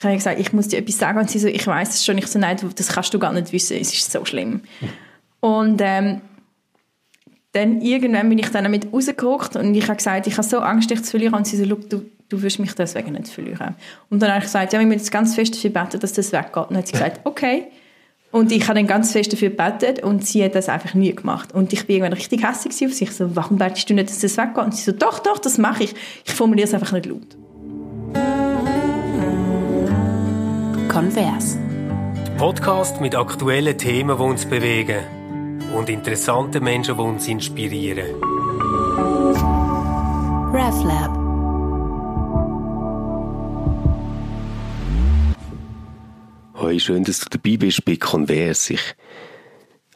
Ich habe gesagt, ich muss dir etwas sagen. Und sie so, ich weiß es schon. Ich so, nein, das kannst du gar nicht wissen. Es ist so schlimm. Und ähm, dann irgendwann bin ich dann damit rausgeguckt und ich habe gesagt, ich habe so Angst, dich zu verlieren. Und sie so, du, du wirst mich deswegen nicht verlieren. Und dann habe ich gesagt, ja, ich muss jetzt ganz fest dafür beten, dass das weggeht. Und dann hat sie gesagt, okay. Und ich habe dann ganz fest dafür gebetet und sie hat das einfach nie gemacht. Und ich bin irgendwann richtig hässlich auf sich. So, warum betest du nicht, dass das weggeht? Und sie so, doch, doch, das mache ich. Ich formuliere es einfach nicht laut. Konvers. Podcast mit aktuellen Themen, die uns bewegen und interessanten Menschen, die uns inspirieren. RefLab. Hoi, schön, dass du dabei bist bei Converse. Ich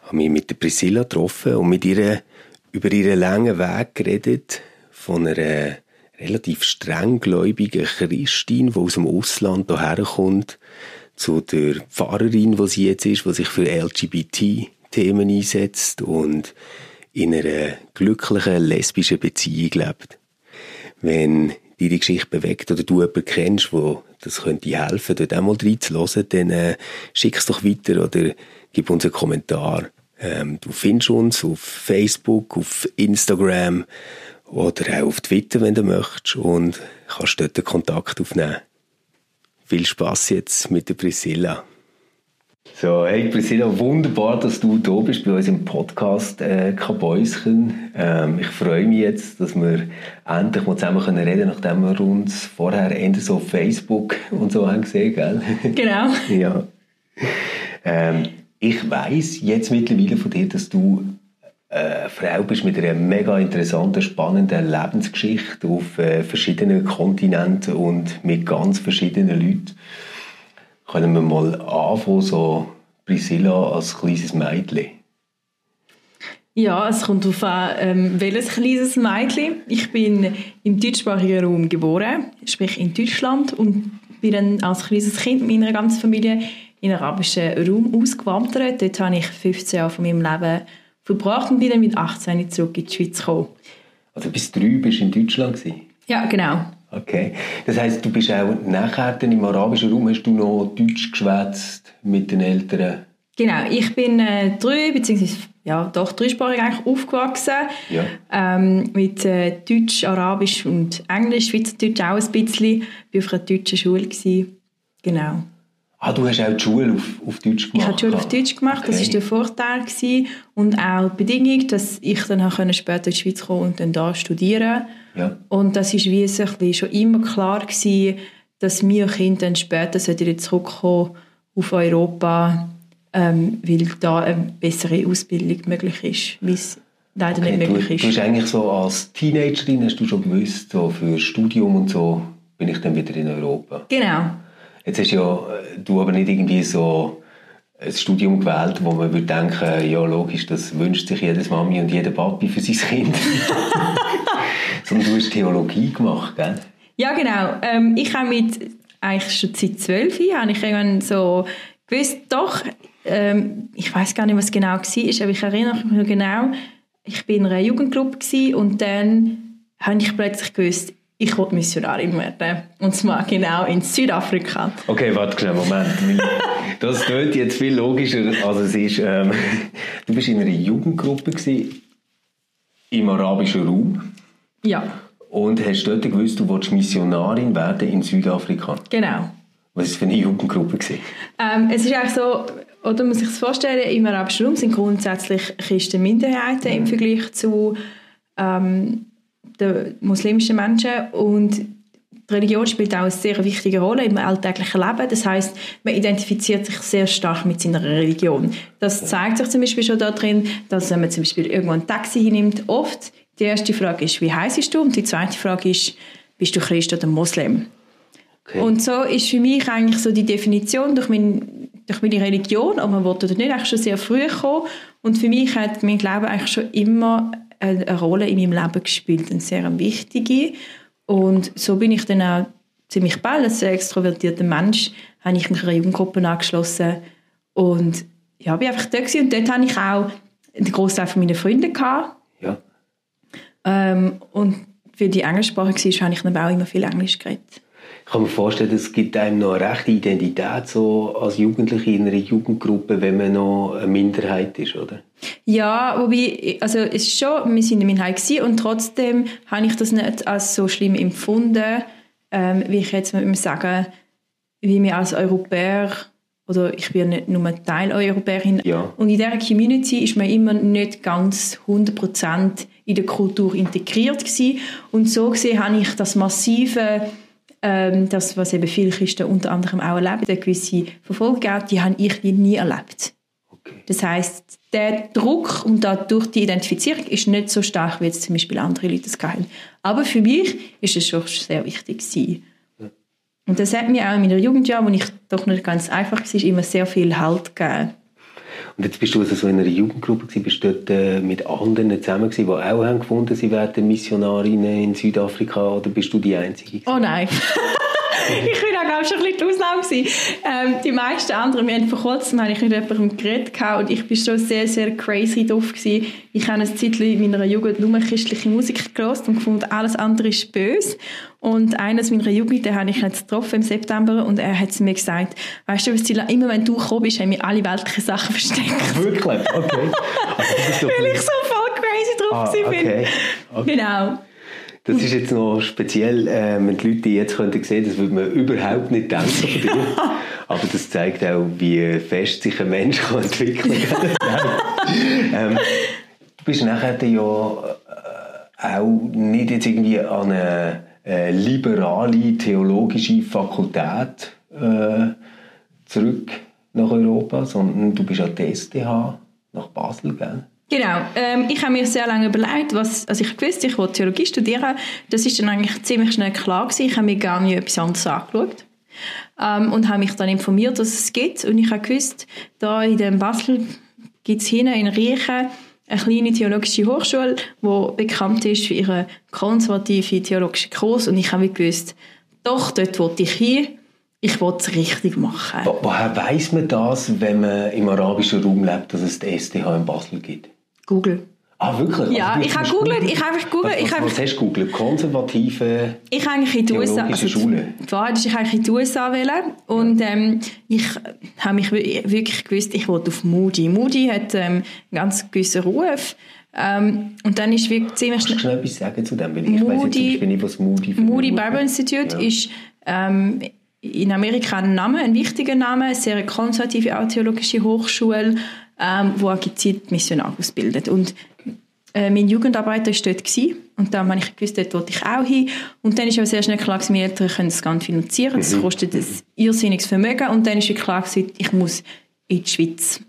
habe mich mit der Priscilla getroffen und mit ihr über ihren langen Weg geredet von einer relativ strenggläubigen Christin, die aus dem Ausland hierher kommt, zu der Pfarrerin, die sie jetzt ist, die sich für LGBT-Themen einsetzt und in einer glücklichen lesbischen Beziehung lebt. Wenn deine Geschichte bewegt oder du jemanden kennst, wo das könnte helfen, dort einmal reinzuhören, dann äh, schick es doch weiter oder gib uns einen Kommentar. Ähm, du findest uns auf Facebook, auf Instagram oder auch auf Twitter, wenn du möchtest und kannst dort den Kontakt aufnehmen. Viel Spaß jetzt mit der Priscilla. So, hey Priscilla, wunderbar, dass du da bist bei uns im Podcast äh, Kabäuschen. Ähm, ich freue mich jetzt, dass wir endlich mal zusammen können reden nachdem wir uns vorher eher so auf Facebook und so haben gesehen, gell? Genau. ja. Ähm, ich weiß jetzt mittlerweile von dir, dass du eine Frau bist mit einer mega interessanten, spannenden Lebensgeschichte auf äh, verschiedenen Kontinenten und mit ganz verschiedenen Leuten. Können wir mal anfangen, so Priscilla als kleines Mädchen? Ja, es kommt darauf an, ähm, welches kleines Mädchen. Ich bin im deutschsprachigen Raum geboren, sprich in Deutschland, und bin dann als kleines Kind mit meiner ganzen Familie in den arabischen Raum ausgewandert. Dort habe ich 15 Jahre von meinem Leben verbracht und bin dann mit 18 zurück in die Schweiz gekommen. Also bis drei bist du in Deutschland gewesen? Ja, genau. Okay. Das heißt, du bist auch nachher dann im arabischen Raum, hast du noch Deutsch geschwätzt mit den Eltern? Genau, ich bin äh, drei, beziehungsweise ja, doch dreisprachig eigentlich aufgewachsen. Ja. Ähm, mit äh, Deutsch, Arabisch und Englisch, Schweizerdeutsch auch ein bisschen. Ich war auf einer deutschen Schule. Gewesen. Genau. Ah, du hast auch die Schule auf, auf Deutsch gemacht? Ich habe die Schule auf Deutsch gemacht, okay. das war der Vorteil. Gewesen. Und auch die Bedingung, dass ich dann später in die Schweiz kommen und dann da studieren ja. Und das war wie so schon immer klar, gewesen, dass wir Kinder dann später zurückkommen auf Europa, ähm, weil da eine bessere Ausbildung möglich ist, wie es leider okay, nicht möglich du, ist. Du hast eigentlich so als Teenagerin, hast du schon gewusst, so für Studium und so bin ich dann wieder in Europa. Genau. Jetzt hast ja du aber nicht irgendwie so ein Studium gewählt, wo man würde denken, ja logisch, das wünscht sich jedes Mami und jeder Papi für sein Kind. Sondern du hast Theologie gemacht, gell? Ja, genau. Ähm, ich habe mit eigentlich schon seit zwölf Jahren ich irgendwann so gewusst, doch, ähm, ich weiß gar nicht, was genau war, aber ich erinnere mich noch genau, ich bin in einer Jugendgruppe und dann habe ich plötzlich gewusst, ich wollte Missionarin werden. Und zwar genau in Südafrika. Okay, warte schnell, Moment. Das klingt jetzt viel logischer, als es ist. Ähm, du bist in einer Jugendgruppe gewesen, im arabischen Raum. Ja. Und hast dort gewusst, du wolltest Missionarin werden in Südafrika. Genau. Was war es für eine Jugendgruppe? Gewesen? Ähm, es ist eigentlich so, oder man muss sich das vorstellen, im arabischen Raum sind grundsätzlich Christen Minderheiten mhm. im Vergleich zu ähm, den muslimischen Menschen und die Religion spielt auch eine sehr wichtige Rolle im alltäglichen Leben. Das heißt, man identifiziert sich sehr stark mit seiner Religion. Das zeigt sich zum Beispiel schon darin, dass wenn man zum Beispiel irgendwo ein Taxi hinnimmt, oft die erste Frage ist, wie heißt du? Und die zweite Frage ist, bist du Christ oder Muslim? Okay. Und so ist für mich eigentlich so die Definition durch, mein, durch meine Religion, ob man will oder nicht, eigentlich schon sehr früh gekommen. Und für mich hat mein Glauben eigentlich schon immer eine Rolle in meinem Leben gespielt, eine sehr wichtige. Und so bin ich dann auch ziemlich bald als sehr extrovertierter Mensch, habe ich mich einer Jugendgruppe angeschlossen und ja, bin einfach da gewesen. und dort hatte ich auch einen Großteil von meinen Freunden gehabt. Ja. Ähm, und für die Englischsprache war, habe ich dann auch immer viel Englisch geredet. Ich kann mir vorstellen, es gibt einem noch eine rechte Identität so als Jugendliche in einer Jugendgruppe, wenn man noch eine Minderheit ist, oder? Ja, wobei, also es ist schon, wir sind eine Minderheit gewesen und trotzdem habe ich das nicht als so schlimm empfunden, ähm, wie ich jetzt mal sagen, wie wir als Europäer oder ich bin nicht nur Teil Europäerin. Ja. Und in dieser Community ist man immer nicht ganz 100% in der Kultur integriert gewesen. Und so gesehen habe ich das massive, ähm, das, was eben viele Christen unter anderem auch erleben, eine gewisse Verfolgung, die habe ich nie erlebt. Okay. Das heißt, der Druck und dadurch die Identifizierung ist nicht so stark, wie jetzt zum Beispiel andere Leute es haben. Aber für mich ist es schon sehr wichtig gewesen. Und das hat mir auch in meiner Jugendjahr, wo ich doch nicht ganz einfach war, immer sehr viel Halt gegeben. Und jetzt bist du also so in einer Jugendgruppe gewesen, bist dort äh, mit anderen zusammen gewesen, die auch haben gefunden, sie werden Missionarinnen in Südafrika, oder bist du die Einzige? Oh nein. ich bin auch glaube schon ein bisschen die Ausnahme gewesen. Ähm, die meisten anderen, wir haben vor kurzem habe ich mit jemandem geredet und ich bin schon sehr, sehr crazy drauf gewesen. Ich habe eine Zeit in meiner Jugend nur christliche Musik gehört und gefunden, alles andere ist böse. Und eines meiner Jugendlichen habe ich jetzt getroffen im September und er hat zu mir gesagt, weißt du, Stila, immer wenn du gekommen bist, haben wir alle weltlichen Sachen versteckt. Wirklich? Okay. Also, Weil ich so voll crazy drauf ah, bin. okay. okay. Genau. Das ist jetzt noch speziell, äh, wenn die Leute jetzt könnten sehen, das würde man überhaupt nicht denken von dir. Aber das zeigt auch, wie fest sich ein Mensch kann entwickeln kann. ähm, du bist nachher ja äh, auch nicht jetzt irgendwie an eine äh, liberale theologische Fakultät äh, zurück nach Europa, sondern du bist an die STH nach Basel, gell? Genau. Ähm, ich habe mir sehr lange überlegt, was, also ich wusste, ich wollte Theologie studieren. Das ist dann eigentlich ziemlich schnell klar gewesen. Ich habe mir gar nicht etwas anderes angeschaut. Ähm, und habe mich dann informiert, dass es gibt. Und ich habe gewusst, da in dem Basel gibt es hinten in Riechen eine kleine theologische Hochschule, die bekannt ist für ihren konservativen theologischen Kurs. Und ich habe gewusst, doch, dort wollte ich hin. Ich wollte es richtig machen. Wo, woher weiß man das, wenn man im arabischen Raum lebt, dass es die STH in Basel gibt? Google. Ah, wirklich? Ja, also, ich habe googelt, ich habe googelt. Was, was, was hast du googelt? Konservative Ich eigentlich in die USA. Also, Schule? Die Wahrheit ist, ich eigentlich in die USA wählen. Und ähm, ich habe mich wirklich gewusst, ich wollte auf Moody. Moody hat ähm, einen ganz gewissen Ruf. Ähm, und dann ist wirklich ziemlich schnell... Kannst du schnell etwas sagen zu dem? Weil ich Moody, weiss jetzt nicht, was Moody Moody Bible Institute ja. ist... Ähm, in Amerika ein Name, ein wichtiger Name, eine sehr konservative theologische Hochschule, ähm, wo auch gezielt Missionare ausbildet. Und äh, mein Jugendarbeiter war dort gewesen, und dann habe ich gewusst, dort wollte ich auch hin. Und dann ist aber sehr schnell klar, dass meine Eltern können das nicht finanzieren. Das mhm. kostet ein irrsinniges Vermögen. Und dann ist klar gewesen, ich muss in die Schweiz.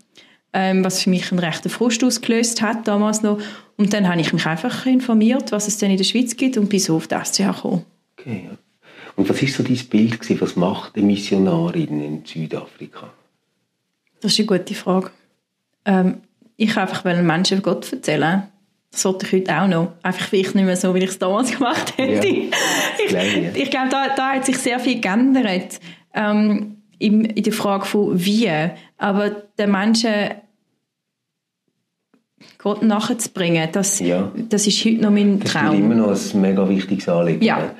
Ähm, was für mich einen rechten Frust ausgelöst hat damals noch. Und dann habe ich mich einfach informiert, was es denn in der Schweiz gibt und bin so auf das SCH gekommen. Okay, ja. Und was ist so dein Bild gewesen, was macht eine Missionarin in Südafrika? Das ist eine gute Frage. Ähm, ich einfach Menschen Gott erzählen. Das sollte ich heute auch noch. Einfach vielleicht nicht mehr so, wie ich es damals gemacht hätte. Ja, ich, ich glaube, da, da hat sich sehr viel geändert. Ähm, in, in der Frage von wie. Aber den Menschen Gott nachzubringen, das, ja. das ist heute noch mein Traum. Das ist immer noch ein mega wichtiges Anliegen. Ja.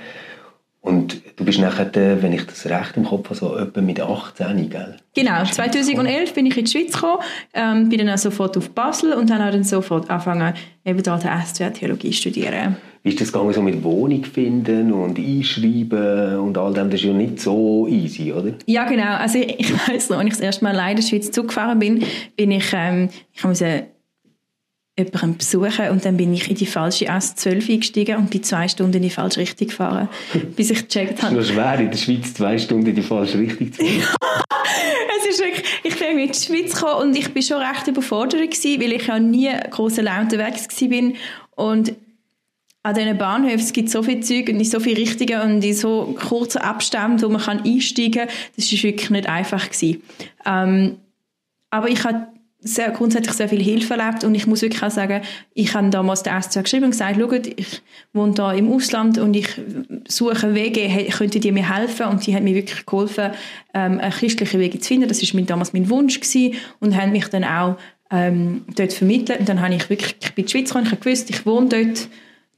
Und du bist nachher, wenn ich das recht im Kopf habe, so etwa mit 18, gell? Genau, 2011 bin ich in die Schweiz gekommen, ähm, bin dann auch sofort auf Basel und dann dann sofort angefangen, eben dort SWR Theologie zu studieren. Wie ist das gegangen, so mit Wohnung finden und einschreiben und all dem? Das ist ja nicht so easy, oder? Ja, genau. Also ich, weiss noch, als ich das erste Mal allein in der Schweiz zugefahren bin, bin ich, ähm, ich musste jemanden besuchen und dann bin ich in die falsche S12 eingestiegen und bin zwei Stunden in die falsche Richtung gefahren, bis ich gecheckt habe. Es ist noch schwer, in der Schweiz zwei Stunden in die falsche Richtung zu fahren. es ist wirklich, ich bin in die Schweiz gekommen und ich bin schon recht überfordert gewesen, weil ich ja nie groß allein unterwegs war und an diesen Bahnhöfen gibt es so viele Züge und in so viele Richtungen und in so kurzen Abständen, wo man einsteigen kann. Das war wirklich nicht einfach. Gewesen. Ähm, aber ich habe sehr, grundsätzlich sehr viel Hilfe erlebt und ich muss wirklich auch sagen, ich habe damals der SZ geschrieben und gesagt, schaut, ich wohne da im Ausland und ich suche Wege, könntet ihr mir helfen? Und die haben mir wirklich geholfen, ähm, christliche Wege zu finden. Das war damals mein Wunsch gewesen und haben mich dann auch ähm, dort vermittelt. Und dann habe ich wirklich, ich bin in die Schweiz gekommen, ich gewusst, ich wohne dort,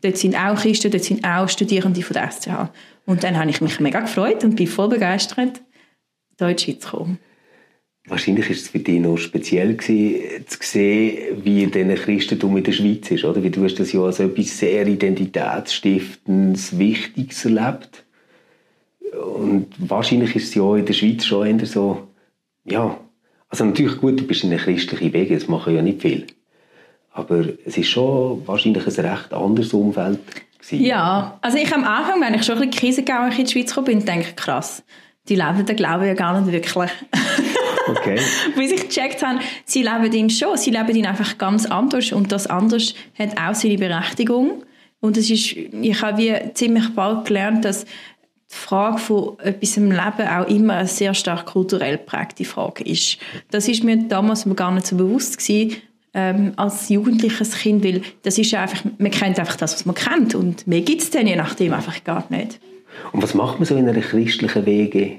dort sind auch Christen, dort sind auch Studierende von der SCH. Und dann habe ich mich mega gefreut und bin voll begeistert, hier in die Schweiz zu kommen. Wahrscheinlich war es für dich noch speziell gewesen, zu sehen, wie denn Christentum in der Schweiz ist, oder? Weil du hast das ja als etwas sehr identitätsstiftendes, Wichtiges erlebt. Und wahrscheinlich ist es ja in der Schweiz schon eher so, ja, also natürlich gut, du bist in einer christlichen Wege, das machen ja nicht viel. Aber es ist schon wahrscheinlich ein recht anderes Umfeld gewesen. Ja, also ich am Anfang, wenn ich schon ein bisschen Krise in die Schweiz gekommen bin, denke ich, krass, die leben den Glauben ja gar nicht wirklich. Okay. Bis ich gecheckt habe, sie leben ihn schon, sie leben ihn einfach ganz anders und das anders hat auch seine Berechtigung. Und es ist, ich habe wie ziemlich bald gelernt, dass die Frage von etwas im Leben auch immer eine sehr stark kulturell geprägte Frage ist. Das ist mir damals gar nicht so bewusst gewesen, ähm, als jugendliches Kind, weil das ist ja einfach, man kennt einfach das, was man kennt und mehr gibt es dann je nachdem einfach gar nicht. Und was macht man so in einer christlichen Wege?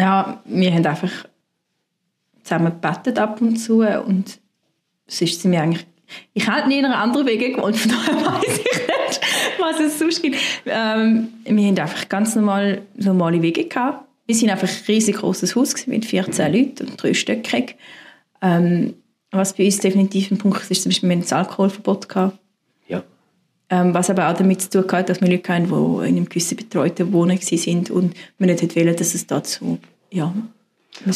Ja, wir haben einfach zusammen gebetet ab und zu und es ist mir eigentlich ich habe nie in einer anderen Wege gewohnt, von daher weiß ich nicht, was es sonst gibt. Ähm, wir haben einfach ganz normal, normale Wege gehabt. Wir sind einfach ein riesig großes Haus mit 14 Leuten und drei Stöckig. Ähm, was bei uns definitiv ein Punkt ist, zum Beispiel, wir hatten das Alkoholverbot. Gehabt. Ja. Ähm, was aber auch damit zu tun hat, dass wir Leute hatten, die in einem gewissen betreuten Wohnen waren und wir nicht wollen, dass es dazu, ja.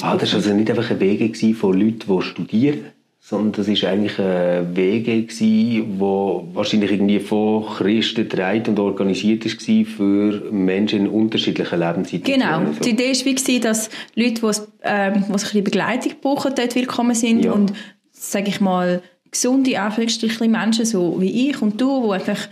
Ah, das war also nicht einfach ein Weg von Leuten, die studieren, sondern das war eigentlich ein Weg, wo wahrscheinlich irgendwie von Christen getragen und organisiert war für Menschen in unterschiedlichen Lebenssituationen. Genau. Die Idee war, dass Leute, die, ähm, die ein bisschen Begleitung brauchen, dort willkommen sind Ja. und, sage ich mal, gesunde Anführungsstrichen Menschen, so wie ich und du, die einfach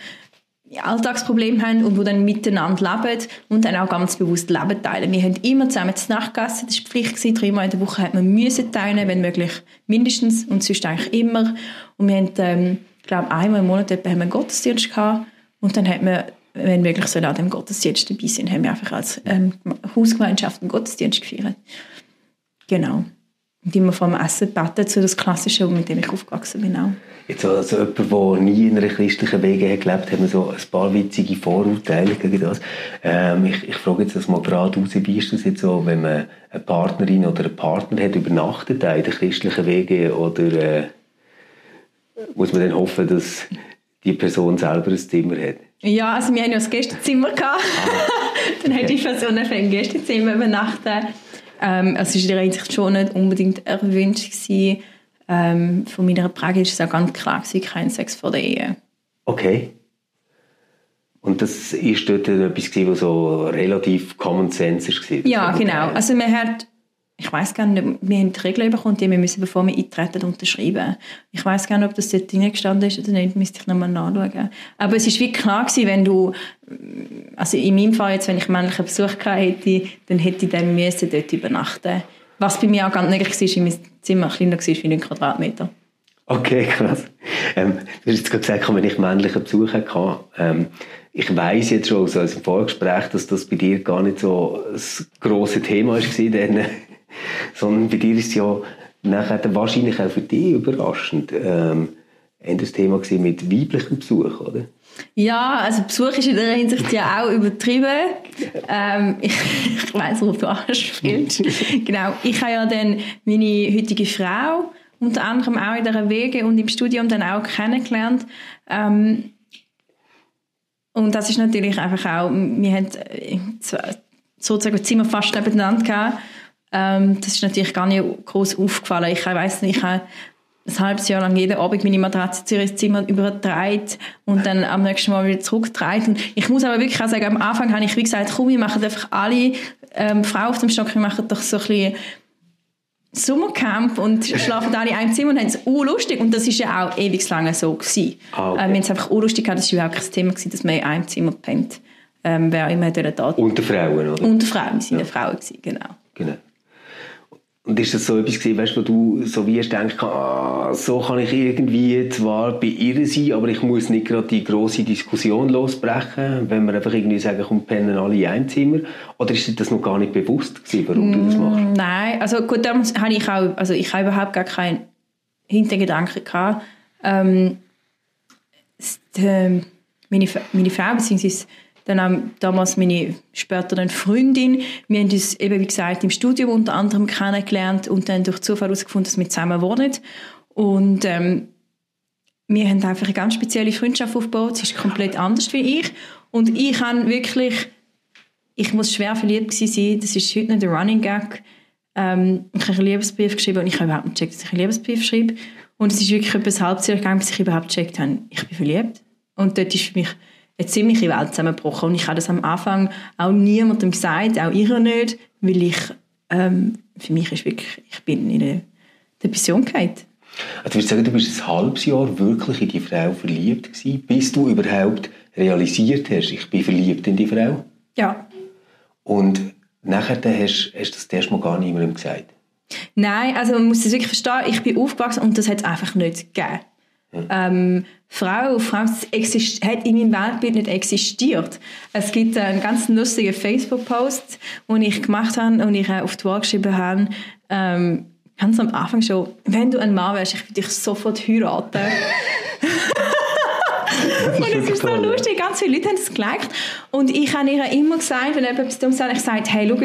Alltagsprobleme haben und die dann miteinander leben und dann auch ganz bewusst Leben teilen. Wir haben immer zusammen zu Nacht gegessen, das war Pflicht, dreimal in der Woche hat man müssen teilen, wenn möglich mindestens und sonst eigentlich immer. Und wir haben, ähm, ich glaube, einmal im Monat haben wir einen Gottesdienst gehabt und dann hat man, wenn möglich soll an dem Gottesdienst dabei sein, haben wir einfach als ähm, Hausgemeinschaft einen Gottesdienst gefeiert. Genau. Und immer vor dem Essen beten, so das Klassische, mit dem ich aufgewachsen bin auch. Jetzt also jemand, der nie in einer christlichen Wege hat gelebt hat, man so ein paar witzige Vorurteile gegen das. Ähm, ich, ich frage jetzt das mal gerade raus, wie ist das jetzt so, wenn man eine Partnerin oder einen Partner hat, übernachtet in der christlichen Wege oder äh, muss man dann hoffen, dass die Person selber ein Zimmer hat? Ja, also wir haben ja das Gästezimmer gehabt. Dann hat die Person einfach im Gästezimmer übernachtet. Ähm, es war in der Hinsicht schon nicht unbedingt erwünscht gewesen. Ähm, von meiner Prägung ist es auch ganz klar gewesen, kein Sex vor der Ehe. Okay. Und das ist dort etwas was so relativ Common Sense war? Ja, genau. Also man hat, ich weiß gar nicht, wir haben die Regeln bekommen, die wir müssen, bevor wir eintreten, unterschreiben. Ich weiß gar nicht, ob das dort drin gestanden ist oder nicht, müsste ich nochmal nachschauen. Aber es ist wirklich klar gewesen, wenn du, also in meinem Fall jetzt, wenn ich männlichen Besuch gehabt hätte, dann hätte ich dann müssen dort übernachten. Was bei mir auch ganz möglich war, weil mein Zimmer kleiner war wie 9 Quadratmeter. Okay, krass. Ähm, du hast jetzt gerade gesagt, wenn ich männlichen Besuch hatte, ähm, ich weiss jetzt schon aus dem Vorgespräch, dass das bei dir gar nicht so ein grosses Thema war, dann, sondern bei dir ist es ja nachher wahrscheinlich auch für dich überraschend ähm, das Thema gewesen mit weiblichem Besuch, oder? Ja, also Besuch ist in der Hinsicht ja auch übertrieben. Ähm, ich ich weiss, worauf du anspielst. genau. Ich habe ja dann meine heutige Frau unter anderem auch in dieser Wege und im Studium dann auch kennengelernt. Ähm, und das ist natürlich einfach auch, wir haben sozusagen Zimmer fast nebeneinander gehabt. Ähm, das ist natürlich gar nicht groß aufgefallen. Ich weiß nicht, ich habe ein halbes Jahr lang jeden Abend meine Matratze zu ihrem Zimmer übertragen und dann am nächsten Mal wieder zurückgetragen. Und ich muss aber wirklich auch sagen, am Anfang habe ich wie gesagt, komm, wir machen einfach alle ähm, Frauen auf dem Stock, wir machen doch so ein bisschen Sommercamp und schlafen alle in einem Zimmer und haben es lustig und das ist ja auch ewig lange so gewesen. Ah, okay. ähm, wir haben es einfach lustig gehabt, das war überhaupt kein Thema gewesen, dass man in einem Zimmer pennt. Ähm, wer immer dort Unter Frauen, oder? unter Frauen, wir sind ja. Frauen gewesen, genau. Genau. Und ist das so etwas gewesen, weißt, wo du so wie hast gedacht, ah, so kann ich irgendwie zwar bei ihr sein, aber ich muss nicht gerade die grosse Diskussion losbrechen, wenn wir einfach irgendwie sagen, komm, pennen alle in einem Zimmer? Oder ist dir das noch gar nicht bewusst gewesen, warum du das machst? Nein, also gut, damals habe ich auch, also ich habe überhaupt gar keinen Hintergedanken gehabt. Ähm, es- ähm, meine, meine Frau bzw. dann auch damals meine spätere Freundin. Wir haben uns eben, wie gesagt, im Studium unter anderem kennengelernt und dann durch Zufall herausgefunden, dass wir zusammen wohnen. Und ähm, wir haben einfach eine ganz spezielle Freundschaft aufgebaut. Sie ist komplett anders wie ich. Und ich habe wirklich, ich muss schwer verliebt sein. Das ist heute nicht der Running Gag. Ähm, ich habe einen Liebesbrief geschrieben und ich habe überhaupt nicht gecheckt, dass ich einen Liebesbrief schreibe. Und es ist wirklich etwas halbes Jahr gegangen, bis ich überhaupt gecheckt habe, ich bin verliebt. Und dort ist für mich eine ziemliche Welt zusammengebrochen. Und ich habe das am Anfang auch niemandem gesagt, auch ihr nicht, weil ich, ähm, für mich ist wirklich, ich bin in eine Depression gefallen. Also du würdest sagen, du bist ein halbes Jahr wirklich in die Frau verliebt gewesen, bis du überhaupt realisiert hast, ich bin verliebt in die Frau? Ja. Und nachher hast, hast du das erste Mal gar niemandem gesagt? Nein, also man muss das wirklich verstehen, ich bin aufgewachsen und das hat es einfach nicht gegeben. Ähm, Frau Frau hat in meinem Weltbild nicht existiert. Es gibt einen ganz lustigen Facebook-Post, den ich gemacht habe und ich auf die Wall geschrieben habe, ähm, ganz am Anfang schon, wenn du ein Mann wärst, ich würde dich sofort heiraten. und es ist so lustig, ganz viele Leute haben es geliked. Und ich habe ihr immer gesagt, wenn etwas dumm sagt, ich gesagt, hey, schau,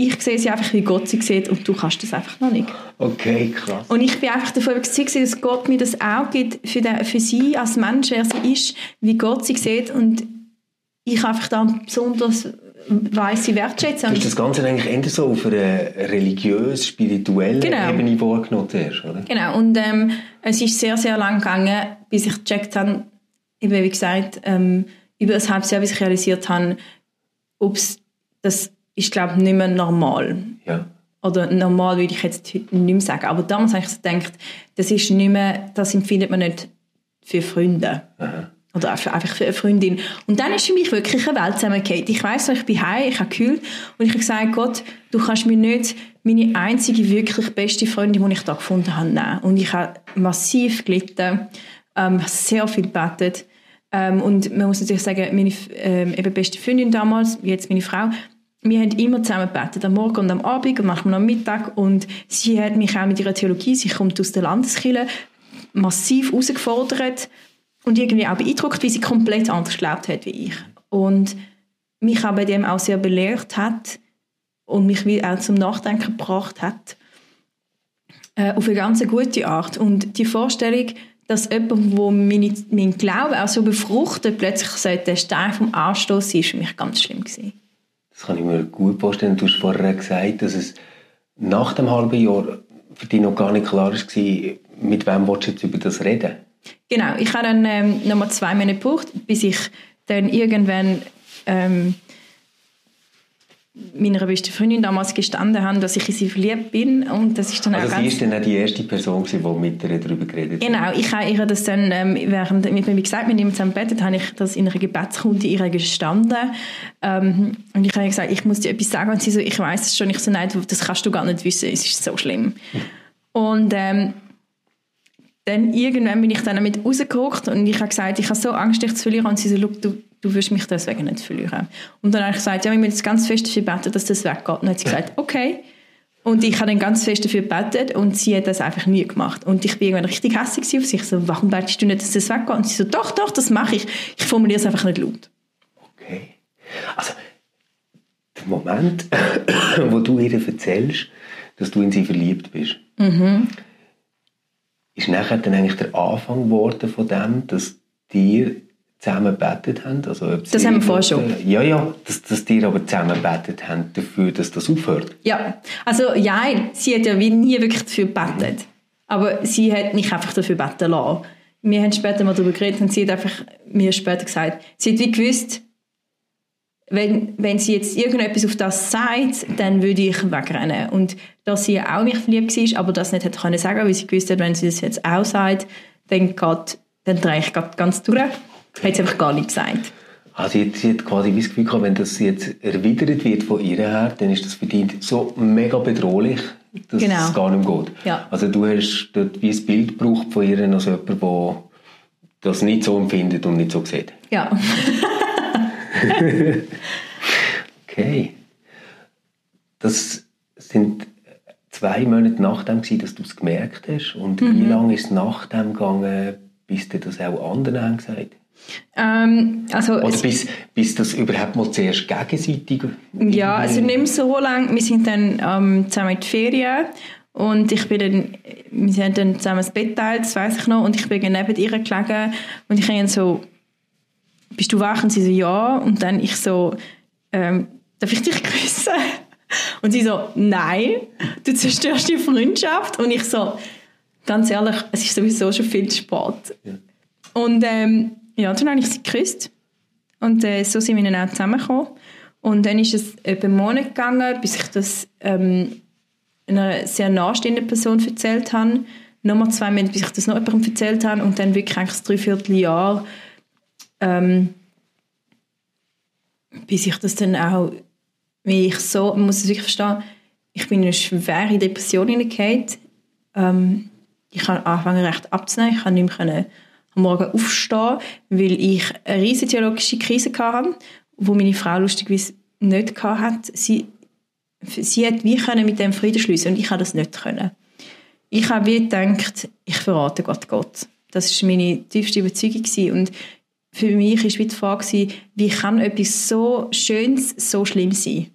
ich sehe sie einfach, wie Gott sie sieht und du kannst das einfach noch nicht. Okay, krass. Und ich bin einfach davon überzeugt, dass Gott mir das auch gibt für, den, für sie als Mensch, wer sie ist, wie Gott sie sieht und ich einfach dann besonders weiss sie wertschätzen. Du hast das Ganze eigentlich eher so auf einer religiös-spirituellen Genau. Ebene wahrgenommen hast, oder? Genau, und ähm, es ist sehr, sehr lang gegangen, bis ich gecheckt habe, eben wie gesagt, ähm, über ein halbes Jahr, bis ich realisiert habe, ob's, das ist, glaube ich, nicht mehr normal. Ja. Oder normal würde ich jetzt heute nicht mehr sagen. Aber damals habe ich so gedacht, das ist nicht mehr, das empfindet man nicht für Freunde. Aha. Oder für, einfach für eine Freundin. Und dann ist für mich wirklich eine Welt zusammengefallen. Ich weiss noch, ich bin heim, ich habe gekühlt und ich habe gesagt, Gott, du kannst mir nicht meine einzige wirklich beste Freundin, die ich da gefunden habe, nehmen. Und ich habe massiv gelitten, ähm, sehr viel gebetet. Ähm, und man muss natürlich sagen, meine ähm, eben beste Freundin damals, jetzt meine Frau, wir haben immer zusammen gebetet, am Morgen und am Abend und manchmal am Mittag. Und sie hat mich auch mit ihrer Theologie, sie kommt aus der Landeskirche, massiv herausgefordert und irgendwie auch beeindruckt, wie sie komplett anders geglaubt hat wie ich. Und mich auch bei dem auch sehr belehrt hat und mich auch zum Nachdenken gebracht hat. Äh, auf eine ganz gute Art. Und die Vorstellung, dass jemand, wo meine, mein Glaube auch so befruchtet, plötzlich sagt, der Stein vom Anstoß ist für mich ganz schlimm gewesen. Das kann ich mir gut vorstellen. Du hast vorher gesagt, dass es nach dem halben Jahr für dich noch gar nicht klar war, mit wem du jetzt über das reden? Genau, ich habe dann ähm, nochmal zwei Monate gebraucht, bis ich dann irgendwann ähm, meiner besten Freundin damals gestanden habe, dass ich in sie verliebt bin und das ist dann Also auch sie ist dann auch die erste Person, gewesen, die mit dir darüber geredet hat. Genau, ich habe ihr das dann, ähm, während, wie gesagt, mit ihm zusammen bettet, habe ich das in einer Gebetskunde ihr gestanden. Ähm, und ich habe ihr gesagt, ich muss dir etwas sagen. Und sie so, ich weiß es schon. Ich so, nein, das kannst du gar nicht wissen, es ist so schlimm. Und ähm, dann irgendwann bin ich dann damit rausgeguckt und ich habe gesagt, ich habe so Angst, dich zu verlieren. Und sie so, du, du wirst mich deswegen nicht verlieren. Und dann habe ich gesagt, ja, wir müssen jetzt ganz fest dafür beten, dass das weggeht. Und dann hat sie gesagt, okay. Und ich habe dann ganz fest dafür gebetet und sie hat das einfach nie gemacht. Und ich bin irgendwann richtig hässlich auf sich. So, warum betest du nicht, dass das weggeht? Und sie so, doch, doch, das mache ich. Ich formuliere es einfach nicht laut. Okay. Also, der Moment, wo du ihr erzählst, dass du in sie verliebt bist, ist nachher dann eigentlich der Anfang geworden von dem, dass dir zusammen gebetet haben? Also, Das haben wir vorher schon. Ja, ja, dass, dass die aber zusammen gebetet haben dafür, dass das aufhört. Ja, also ja, sie hat ja wie nie wirklich dafür gebetet. Aber sie hat mich einfach dafür beten lassen. Wir haben später mal darüber geredet und sie hat einfach mir später gesagt, sie hat wie gewusst, wenn, wenn sie jetzt irgendetwas auf das sagt, dann würde ich wegrennen. Und dass sie auch mich verliebt war, aber das nicht hätte können sagen, weil sie gewusst hat, wenn sie das jetzt auch sagt, dann, geht, dann drehe ich ganz durch. Hat sie einfach gar nicht gesagt. Also sie, hat- sie hat quasi das Gefühl gehabt, wenn das jetzt erwidert wird von ihr her, dann ist das für dich so mega bedrohlich, dass Genau. es gar nicht mehr geht. Ja. Also du hast dort wie ein Bild gebraucht von ihr als jemand, der das nicht so empfindet und nicht so sieht. Ja. Okay. Das sind zwei Monate nach dem, gewesen, dass du es gemerkt hast. Und Mhm. wie lange ist es nach dem gegangen, bis dir das auch anderen haben gesagt? Ähm, also Oder bis, bis das überhaupt mal zuerst gegenseitig... Ja, also nicht so lange. Wir sind dann ähm, zusammen in die Ferien und ich bin dann, wir haben dann zusammen das Bett geteilt, das weiss ich noch, und ich bin neben ihr gelegen und ich habe so, bist du wach? Und sie so, ja. Und dann ich so, ähm, darf ich dich küssen? Und sie so, nein, du zerstörst die Freundschaft. Und ich so, ganz ehrlich, es ist sowieso schon viel spät. Und ähm, ja, dann habe ich sie geküsst. Und äh, so sind wir dann auch zusammengekommen. Und dann ist es etwa einen Monat gegangen, bis ich das ähm, einer sehr nahestehenden Person erzählt habe. Nochmal zwei Monate, bis ich das noch jemandem erzählt habe. Und dann wirklich eigentlich das Dreivierteljahr, ähm, bis ich das dann auch, wie ich so, man muss es wirklich verstehen, ich bin in eine schwere Depression hineingekommen. Ähm, ich habe angefangen recht abzunehmen, ich konnte nicht mehr am Morgen aufstehen, weil ich eine riesige theologische Krise hatte, wo meine Frau lustigerweise nicht hatte. Sie, sie hat wie können mit dem Frieden schließen und ich habe das nicht können. Ich habe wie gedacht, ich verrate Gott Gott. Das war meine tiefste Überzeugung und für mich war die Frage, wie kann etwas so Schönes so schlimm sein?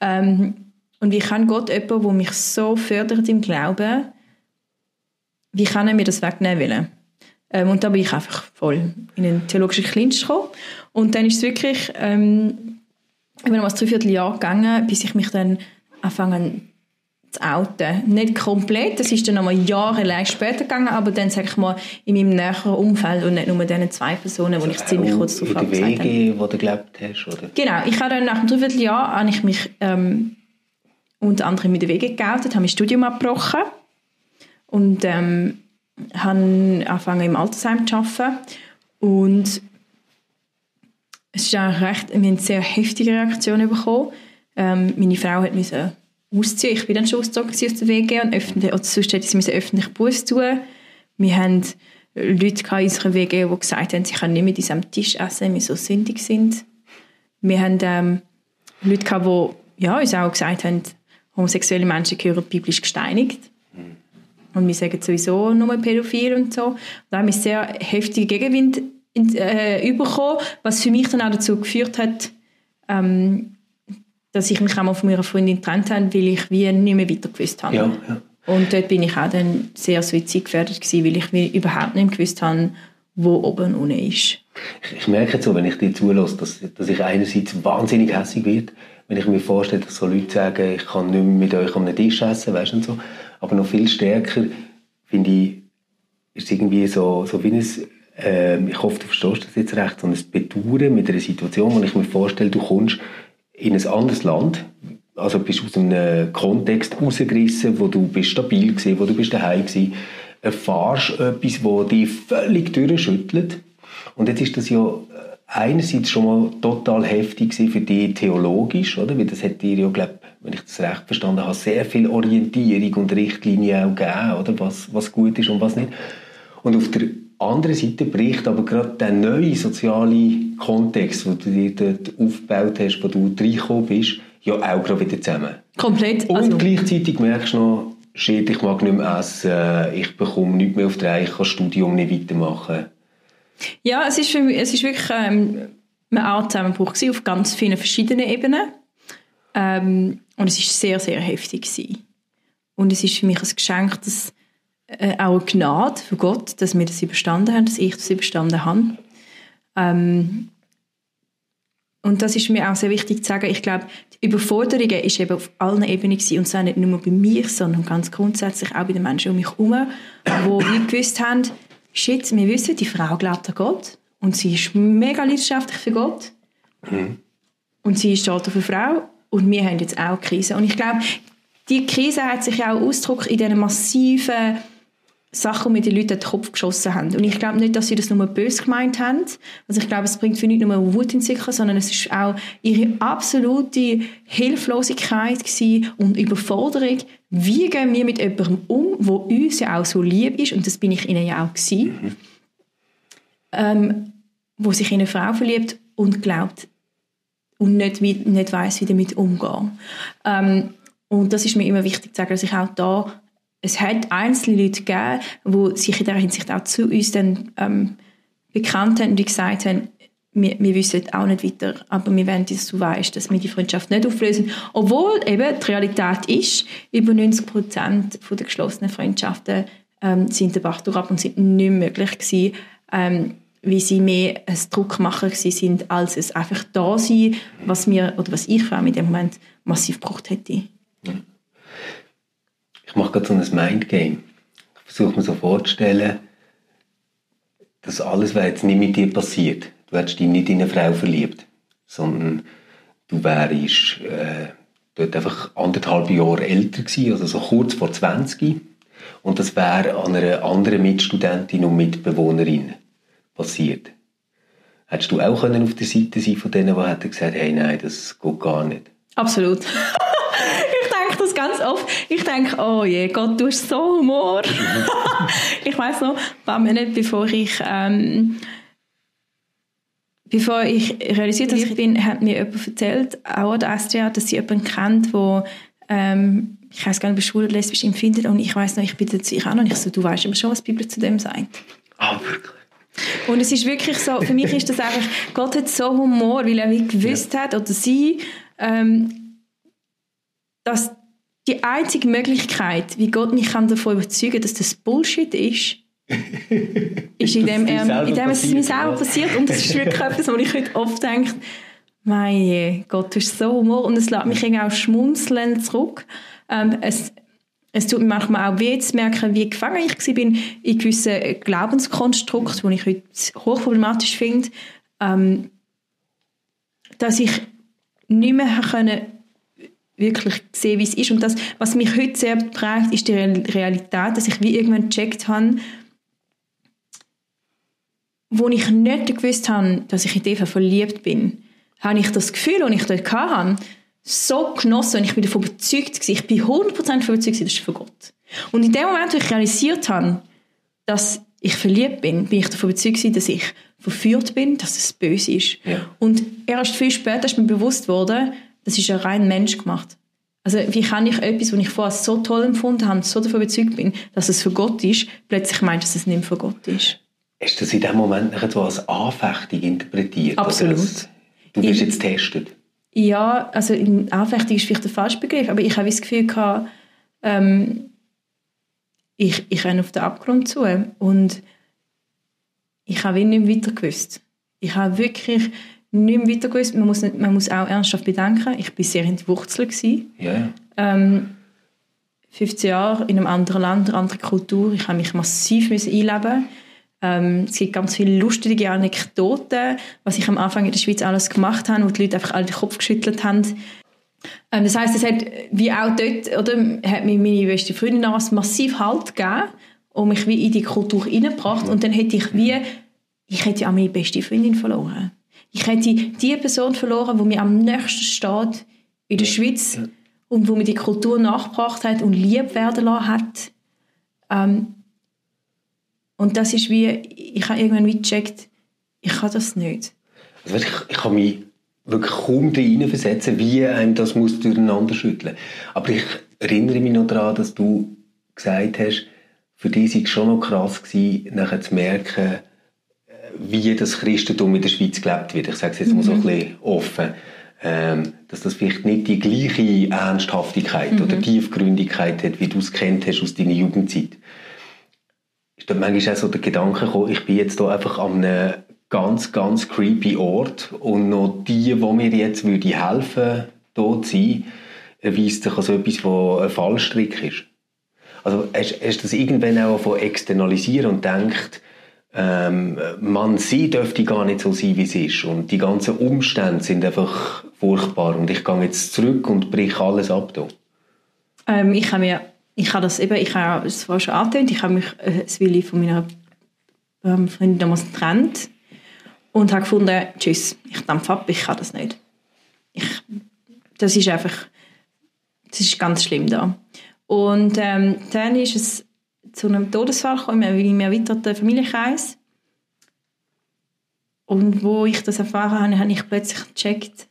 Ähm, und wie kann Gott jemanden, der mich so fördert im Glauben, wie kann er mir das wegnehmen wollen? Ähm, und da bin ich einfach voll in einen theologischen Clinch gekommen. Und dann ist es wirklich ähm, über noch ein Dreivierteljahr gegangen, bis ich mich dann anfangen zu outen. Nicht komplett, das ist dann nochmal jahrelang später gegangen, aber dann, sage ich mal, in meinem näheren Umfeld und nicht nur diesen zwei Personen, wo ich ziemlich kurz darauf habe. WG, wo du gelebt hast, oder? Genau, ich habe dann nach einem Dreivierteljahr habe ich mich ähm, unter anderem mit der Wege geoutet, habe mein Studium abgebrochen und ähm, habe angefangen im Altersheim zu arbeiten und es ist eigentlich recht, wir haben eine sehr heftige Reaktion bekommen. Ähm, meine Frau hat müssen ausziehen. Ich bin dann schon ausgezogen aus der WG und öffentlich, oder sonst hätte sie öffentlich Buß tun. Wir haben Leute in unserer WG, die gesagt haben, sie können nicht mit uns am Tisch essen, weil wir so sündig sind. Wir haben ähm, Leute gehabt, die ja, uns auch gesagt haben, homosexuelle Menschen gehören biblisch gesteinigt. Und wir sagen sowieso nur pädophil und so. Da haben wir sehr heftige Gegenwind in, äh, bekommen, was für mich dann auch dazu geführt hat, ähm, dass ich mich auch mal von meiner Freundin getrennt habe, weil ich wie nicht mehr weiter gewusst habe. Ja, ja. Und dort bin ich auch dann sehr suizidgefährdet gewesen, weil ich wie überhaupt nicht mehr gewusst habe, wo oben und unten ist. Ich, ich merke so, wenn ich dir zulasse, dass, dass ich einerseits wahnsinnig hässlich werde, wenn ich mir vorstelle, dass so Leute sagen, ich kann nicht mehr mit euch am Tisch essen, weißt du, und so. Aber noch viel stärker, finde ich, ist irgendwie so, so wie ein, ähm, ich hoffe, du verstehst das jetzt recht, so ein Bedauern mit einer Situation, wo ich mir vorstelle, du kommst in ein anderes Land, also bist aus einem Kontext rausgerissen, wo du bist stabil gewesen, wo du bist daheim gewesen, erfahrst etwas, wo dich völlig durchschüttelt. Und jetzt ist das ja einerseits schon mal total heftig für dich theologisch, oder? Weil das hat dir ja, glaub, wenn ich das recht verstanden habe, sehr viel Orientierung und Richtlinien auch gegeben, oder? Was, was gut ist und was nicht. Und auf der anderen Seite bricht aber gerade der neue soziale Kontext, den du dir dort aufgebaut hast, wo du reingekommen bist, ja auch gerade wieder zusammen. Komplett. Und Also, gleichzeitig merkst du noch, shit, ich mag nicht mehr essen, ich bekomme nichts mehr auf die Reihe, ich kann das Studium nicht weitermachen. ja, es ist, für mich, es ist wirklich ähm, eine Art Zusammenbruch gewesen, auf ganz vielen verschiedenen Ebenen. Ähm, und es ist sehr, sehr heftig gewesen. Und es ist für mich ein Geschenk, dass, äh, auch eine Gnade von Gott, dass wir das überstanden haben, dass ich das überstanden habe. Ähm, und das ist mir auch sehr wichtig zu sagen. Ich glaube, die Überforderung ist eben auf allen Ebenen gewesen. und zwar nicht nur bei mir, sondern ganz grundsätzlich auch bei den Menschen um mich herum, die wie gewusst haben, shit, wir wissen, die Frau glaubt an Gott und sie ist mega leidenschaftlich für Gott und sie steht auf eine Frau und wir haben jetzt auch eine Krise. Und ich glaube, die Krise hat sich auch Ausdruck in diesen massiven Sachen, die die Leute in den Kopf geschossen haben. Und ich glaube nicht, dass sie das nur böse gemeint haben. Also ich glaube, es bringt für nicht nur Wut in sich, sondern es ist auch ihre absolute Hilflosigkeit und Überforderung. Wie gehen wir mit jemandem um, wo uns ja auch so lieb ist, und das bin ich ihnen ja auch gewesen, ähm, wo sich in eine Frau verliebt und glaubt und nicht, nicht weiß, wie damit umgehen. Ähm, und das ist mir immer wichtig zu sagen, dass ich auch da es hat einzelne Leute gegeben, die sich in dieser Hinsicht auch zu uns dann, ähm, bekannt haben und gesagt haben, wir, wir wissen auch nicht weiter, aber wir wollen, dass du weißt, dass wir die Freundschaft nicht auflösen. Obwohl eben die Realität ist, über 90 Prozent der geschlossenen Freundschaften ähm, sind der Bach ab und sind nicht möglich gewesen, ähm, wie sie mehr ein Druckmacher sind, als es einfach da sein, was mir oder was ich in dem Moment massiv gebraucht hätte. Ich mache gerade so ein Mindgame. Ich versuche mir so vorzustellen, dass alles, was jetzt nicht mit dir passiert, du hättest dich nicht in eine Frau verliebt, sondern du wärst äh, dort einfach anderthalb Jahre älter gewesen, also so kurz vor 20 und das wäre an einer anderen Mitstudentin und Mitbewohnerin passiert. Hättest du auch können auf der Seite sein von denen, die hätten gesagt, hey, nein, das geht gar nicht? Absolut. Ich ganz oft. Ich denke, oh je, Gott, du hast so Humor. ich weiß noch, ein paar Monate bevor ich ähm, bevor ich realisiert dass ich bin, hat mir jemand erzählt, auch an der SDA, dass sie jemanden kennt, der ähm, ich weiß gar nicht, schwul oder lesbisch empfindet und ich weiß noch, ich bitte sich an und ich so, du weißt aber schon, was die Bibel zu dem sagt. Ah, wirklich? Und es ist wirklich so, für mich ist das einfach, Gott hat so Humor, weil er wie gewusst ja. hat, oder sie, ähm, dass die einzige Möglichkeit, wie Gott mich kann davon überzeugen kann, dass das Bullshit ist, ist, indem, er, indem es mir selber passiert. Und das ist wirklich etwas, wo ich heute oft denke, mein Gott, du hast so Humor. Und es lässt mich irgendwie auch schmunzeln zurück. Ähm, es, es tut mir manchmal auch weh zu merken, wie gefangen ich war in gewissen Glaubenskonstrukten, die ich heute hochproblematisch finde, ähm, dass ich nicht mehr können wirklich sehen, wie es ist. Und das, was mich heute sehr prägt, ist die Realität, dass ich wie irgendwann gecheckt habe, wo ich nicht gewusst habe, dass ich in Eva verliebt bin, habe ich das Gefühl, das ich dort hatte, so genossen und ich bin davon überzeugt ich bin 100% davon überzeugt das ist von Gott. Und in dem Moment, wo ich realisiert habe, dass ich verliebt bin, bin ich davon überzeugt dass ich verführt bin, dass es böse ist. Ja. Und erst viel später ist mir bewusst worden, das ist ein rein Mensch gemacht. Also wie kann ich etwas, was ich vorher so toll empfunden habe, so davon überzeugt bin, dass es für Gott ist, plötzlich meint, dass es nicht für Gott ist. Hast du das in dem Moment nicht so als Anfechtung interpretiert? Absolut. Als, du wirst jetzt getestet? Ja, also Anfechtung ist vielleicht der falsche Begriff, aber ich habe das Gefühl gehabt, ähm, ich, ich renne auf den Abgrund zu und ich habe nicht weiter gewusst. Ich habe wirklich nicht mehr weiter gewusst. Man muss, nicht, man muss auch ernsthaft bedenken, ich war sehr in die Wurzel. Yeah. Ähm, 15 Jahre in einem anderen Land, eine andere Kultur. Ich habe mich massiv einleben ähm, es gibt ganz viele lustige Anekdoten, was ich am Anfang in der Schweiz alles gemacht habe, wo die Leute einfach alle den Kopf geschüttelt haben. Ähm, das heißt, es hat wie auch dort, oder, hat mir meine beste Freundin damals massiv Halt gegeben und mich wie in die Kultur hineingebracht und dann hätte ich wie, ich hätte auch meine beste Freundin verloren. Ich hätte die Person verloren, die mir am nächsten steht in der Schweiz und wo mir die Kultur nachgebracht hat und lieb werden lassen hat. Ähm, und das ist wie, ich habe irgendwann wie gecheckt, ich kann das nicht. Also ich, ich kann mich wirklich kaum versetzen, wie einem das muss durcheinander schütteln. Aber ich erinnere mich noch daran, dass du gesagt hast, für dich war es schon noch krass gewesen, nachher zu merken, wie das Christentum in der Schweiz gelebt wird. Ich sage es jetzt mal so ein mhm. bisschen offen. Ähm, dass das vielleicht nicht die gleiche Ernsthaftigkeit mhm. oder Tiefgründigkeit hat, wie du es kennt hast aus deiner Jugendzeit ist dann manchmal auch so der Gedanke gekommen, ich bin jetzt hier einfach an einem ganz, ganz creepy Ort und noch die, die mir jetzt würde helfen hier zu sein, erweist sich als etwas, was ein Fallstrick ist. Also hast, hast du das irgendwann auch von externalisieren und denkt, ähm, man, sie dürfte gar nicht so sein, wie sie ist und die ganzen Umstände sind einfach furchtbar und ich gehe jetzt zurück und brich alles ab. Ähm, ich habe mir ich habe das eben, ich habe es vorher schon angetönt, ich habe mich äh, Willi von meiner ähm, Freundin damals getrennt und habe gefunden, tschüss, ich dampfe ab, ich kann das nicht. Ich, das ist einfach, das ist ganz schlimm da. Und ähm, dann ist es zu einem Todesfall gekommen, im erweiterten Familienkreis. Und wo ich das erfahren habe, habe ich plötzlich gecheckt,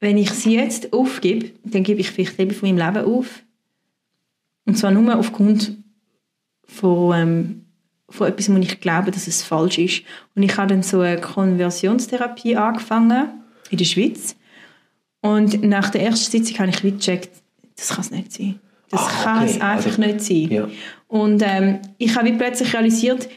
wenn ich sie jetzt aufgebe, dann gebe ich vielleicht Leben von meinem Leben auf. Und zwar nur aufgrund von, ähm, von etwas, wo ich glaube, dass es falsch ist. Und ich habe dann so eine Konversionstherapie angefangen in der Schweiz. Und nach der ersten Sitzung habe ich gecheckt, das kann es nicht sein. Das Ah, kann okay. es einfach Also- nicht sein. Ja. Und ähm, ich habe plötzlich realisiert,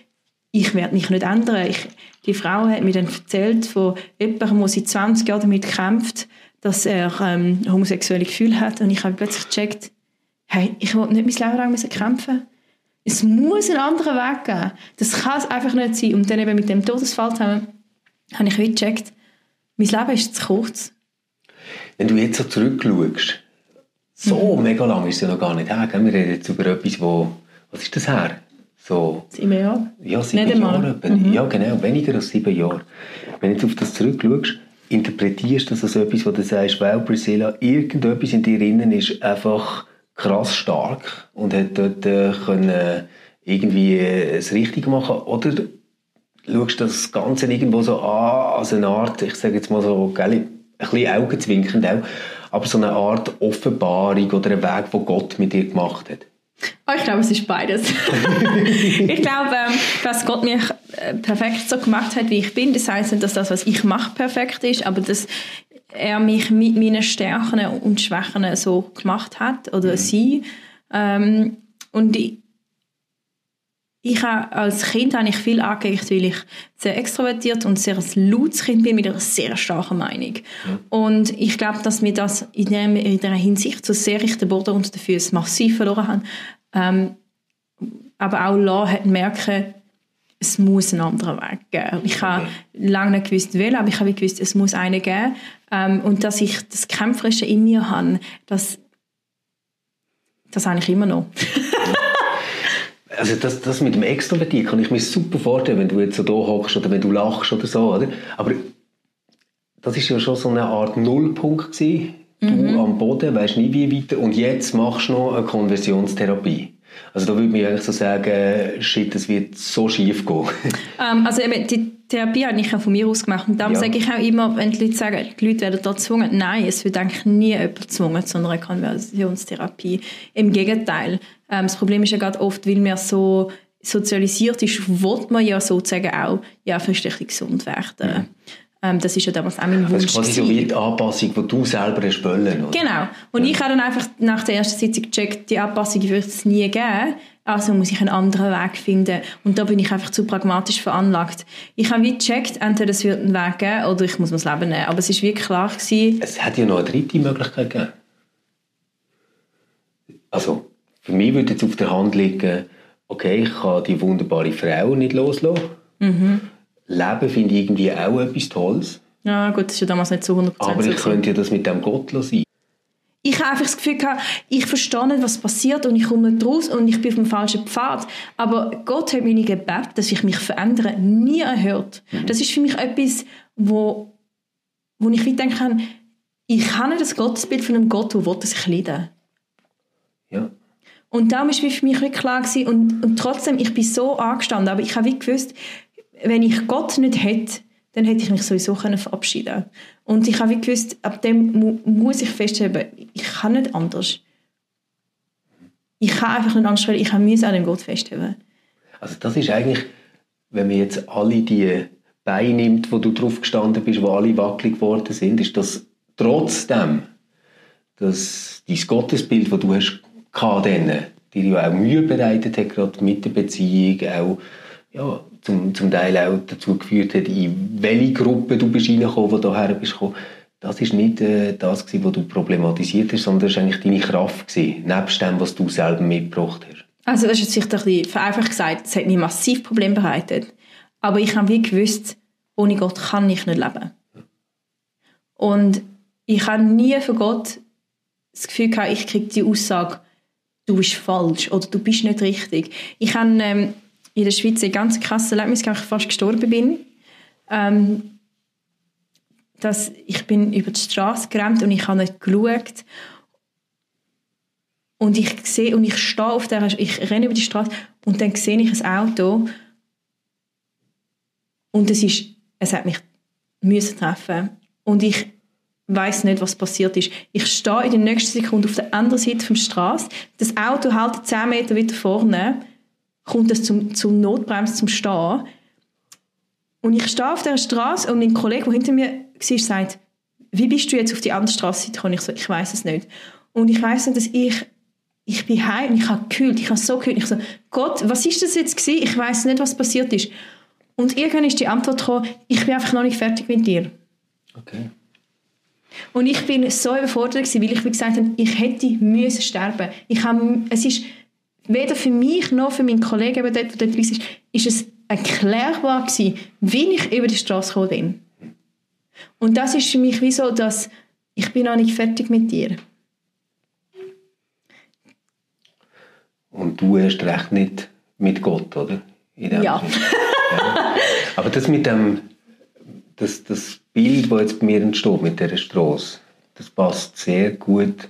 ich werde mich nicht ändern. Ich, die Frau hat mir dann erzählt von jemandem, der seit 20 Jahren damit kämpft, dass er ähm, homosexuelle Gefühle hat. Und ich habe plötzlich gecheckt, hey, ich will nicht mein Leben lang müssen kämpfen. Es muss einen anderen Weg geben. Das kann es einfach nicht sein. Und dann eben mit dem Todesfall zusammen habe ich gecheckt, mein Leben ist zu kurz. Wenn du jetzt so zurückschaust, so Mhm. mega lang ist es ja noch gar nicht her. Gell? Wir reden jetzt über etwas, wo, was ist das her? So, Sieben Jahre. ja, sieben Nicht. Jahre. etwa. Ja, genau, weniger als sieben Jahre. Wenn du jetzt auf das zurückschaust, interpretierst du das als etwas, wo du sagst, well, Priscilla, irgendetwas in dir innen ist einfach krass stark und hat dort äh, können irgendwie äh, das Richtige machen oder schaust du das Ganze irgendwo so an, als eine Art, ich sage jetzt mal so, gell, ein bisschen augenzwinkend auch, aber so eine Art Offenbarung oder ein Weg, den Gott mit dir gemacht hat. Oh, ich glaube, es ist beides. ich glaube, ähm, dass Gott mich äh, perfekt so gemacht hat, wie ich bin. Das heißt nicht, dass das, was ich mache, perfekt ist, aber dass er mich mit meinen Stärken und Schwächen so gemacht hat oder sie. Ähm, und ich, ich habe, als Kind habe ich viel angeguckt, weil ich sehr extrovertiert und sehr ein lautes Kind bin mit einer sehr starken Meinung. Und ich glaube, dass mir das in dieser, in dieser Hinsicht so sehr ich den Boden unter den Füßen massiv verloren habe. Ähm, aber auch lassen hat merken, es muss einen anderen Weg geben. Ich habe lange nicht gewusst, welchen, aber ich habe gewusst, es muss einen geben. Ähm, und dass ich das Kämpferische in mir habe, das, das habe ich immer noch. Also das, das mit dem Extrovertieren kann ich mir super vorstellen, wenn du jetzt so da hockst oder wenn du lachst oder so, oder? Aber das ist ja schon so eine Art Nullpunkt gewesen. Du am Boden, weißt nie wie weiter und jetzt machst du noch eine Konversionstherapie. Also da würde ich eigentlich so sagen, shit, das wird so schief gehen. Ähm, also die Therapie habe ich ja von mir aus gemacht. Und darum Ja. sage ich auch immer, wenn die Leute sagen, die Leute werden da gezwungen. Nein, es wird eigentlich nie jemand gezwungen zu einer Konversionstherapie. Im Gegenteil. Ähm, das Problem ist ja gerade oft, weil man so sozialisiert ist, will man ja sozusagen auch ja, fürstlich gesund werden. Ähm, das ist ja damals auch mein Das Wunsch. ist quasi so wie die Anpassung, die du selber hast wollen, oder? Genau. Und ich habe dann einfach nach der ersten Sitzung gecheckt, die Anpassung wird es nie geben. Also muss ich einen anderen Weg finden. Und da bin ich einfach zu pragmatisch veranlagt. Ich habe wie gecheckt, entweder es wird einen Weg geben oder ich muss mir das Leben nehmen. Aber es ist wirklich klar gewesen, Es hat ja noch eine dritte Möglichkeit gegeben. Also, für mich würde jetzt auf der Hand liegen, okay, ich kann die wunderbare Frau nicht loslassen. Leben finde ich irgendwie auch etwas Tolles. ja gut, das ist ja damals nicht zu 100% Aber so ich könnte ja das mit dem Gott sein. Ich habe einfach das Gefühl gehabt, ich verstehe nicht, was passiert und ich komme nicht raus und ich bin auf dem falschen Pfad. Aber Gott hat meine Gebet, dass ich mich verändere, nie erhört. Das ist für mich etwas, wo, wo ich denken kann, ich habe nicht das Gottesbild von einem Gott, der will, dass ich leide. Und darum war für mich wirklich klar gewesen, und, und trotzdem, ich bin so angestanden, aber ich habe gewusst, wenn ich Gott nicht hätte, dann hätte ich mich sowieso können verabschieden Und ich habe gewusst, ab dem mu muss ich feststellen, ich kann nicht anders. Ich kann einfach nicht anders, weil ich muss an dem Gott festhalten. Also das ist eigentlich, wenn man jetzt alle die Beine nimmt, wo du drauf gestanden bist, wo alle wackelig geworden sind, ist das trotzdem, dass dein Gottesbild, das du hast gehabt, dann, dir auch Mühe bereitet hat, gerade mit der Beziehung, auch ja, zum, zum Teil auch dazu geführt hat, in welche Gruppe du bist reingekommen, wo du daher bist. Das ist nicht äh, das gewesen, was du problematisiert hast, sondern das war eigentlich deine Kraft gewesen, nebst dem, was du selber mitgebracht hast. Also das ist jetzt vielleicht ein bisschen vereinfacht gesagt, es hat mir massiv Probleme bereitet. Aber ich habe wie gewusst, ohne Gott kann ich nicht leben. Und ich habe nie von Gott das Gefühl gehabt, ich kriege die Aussage, du bist falsch oder du bist nicht richtig. Ich habe ähm, in der Schweiz ein ganz krasses Erlebnis, gehabt, ich fast gestorben bin. Ähm, dass ich bin über die Straße gerannt und ich habe nicht geschaut und ich sehe und ich stehe auf der, ich renne über die Straße und dann sehe ich ein Auto und es ist, es hat mich müssen treffen und ich weiß nicht, was passiert ist. Ich stehe in der nächsten Sekunde auf der anderen Seite vom Straße, das Auto hält 10 Meter weiter vorne, kommt es zum, zum Notbremse, zum Stehen. Und ich stehe auf der Straße und mein Kollege, der hinter mir war, sagt, wie bist du jetzt auf die andere Straße gekommen? Ich so, ich weiß es nicht. Und ich weiß nicht, dass ich ich bin heim und ich habe gekühlt, ich habe so gekühlt. Ich so, Gott, was ist das jetzt gewesen? Ich weiß nicht, was passiert ist. Und irgendwann ist die Antwort gekommen, ich bin einfach noch nicht fertig mit dir. Okay. Und ich bin so überfordert gewesen, weil ich wie gesagt habe, ich hätte müssen sterben. Ich habe, es ist weder für mich noch für meinen Kollegen, der dort, der dort ist, ist es erklärbar gewesen, wie ich über die Straße gekommen bin. Und das ist für mich wie so, dass ich bin noch nicht fertig mit dir. Und du hast recht nicht mit Gott, oder? ja. ja. Aber das mit dem, das, das Bild, das jetzt bei mir entsteht, mit dieser Straße, das passt sehr gut,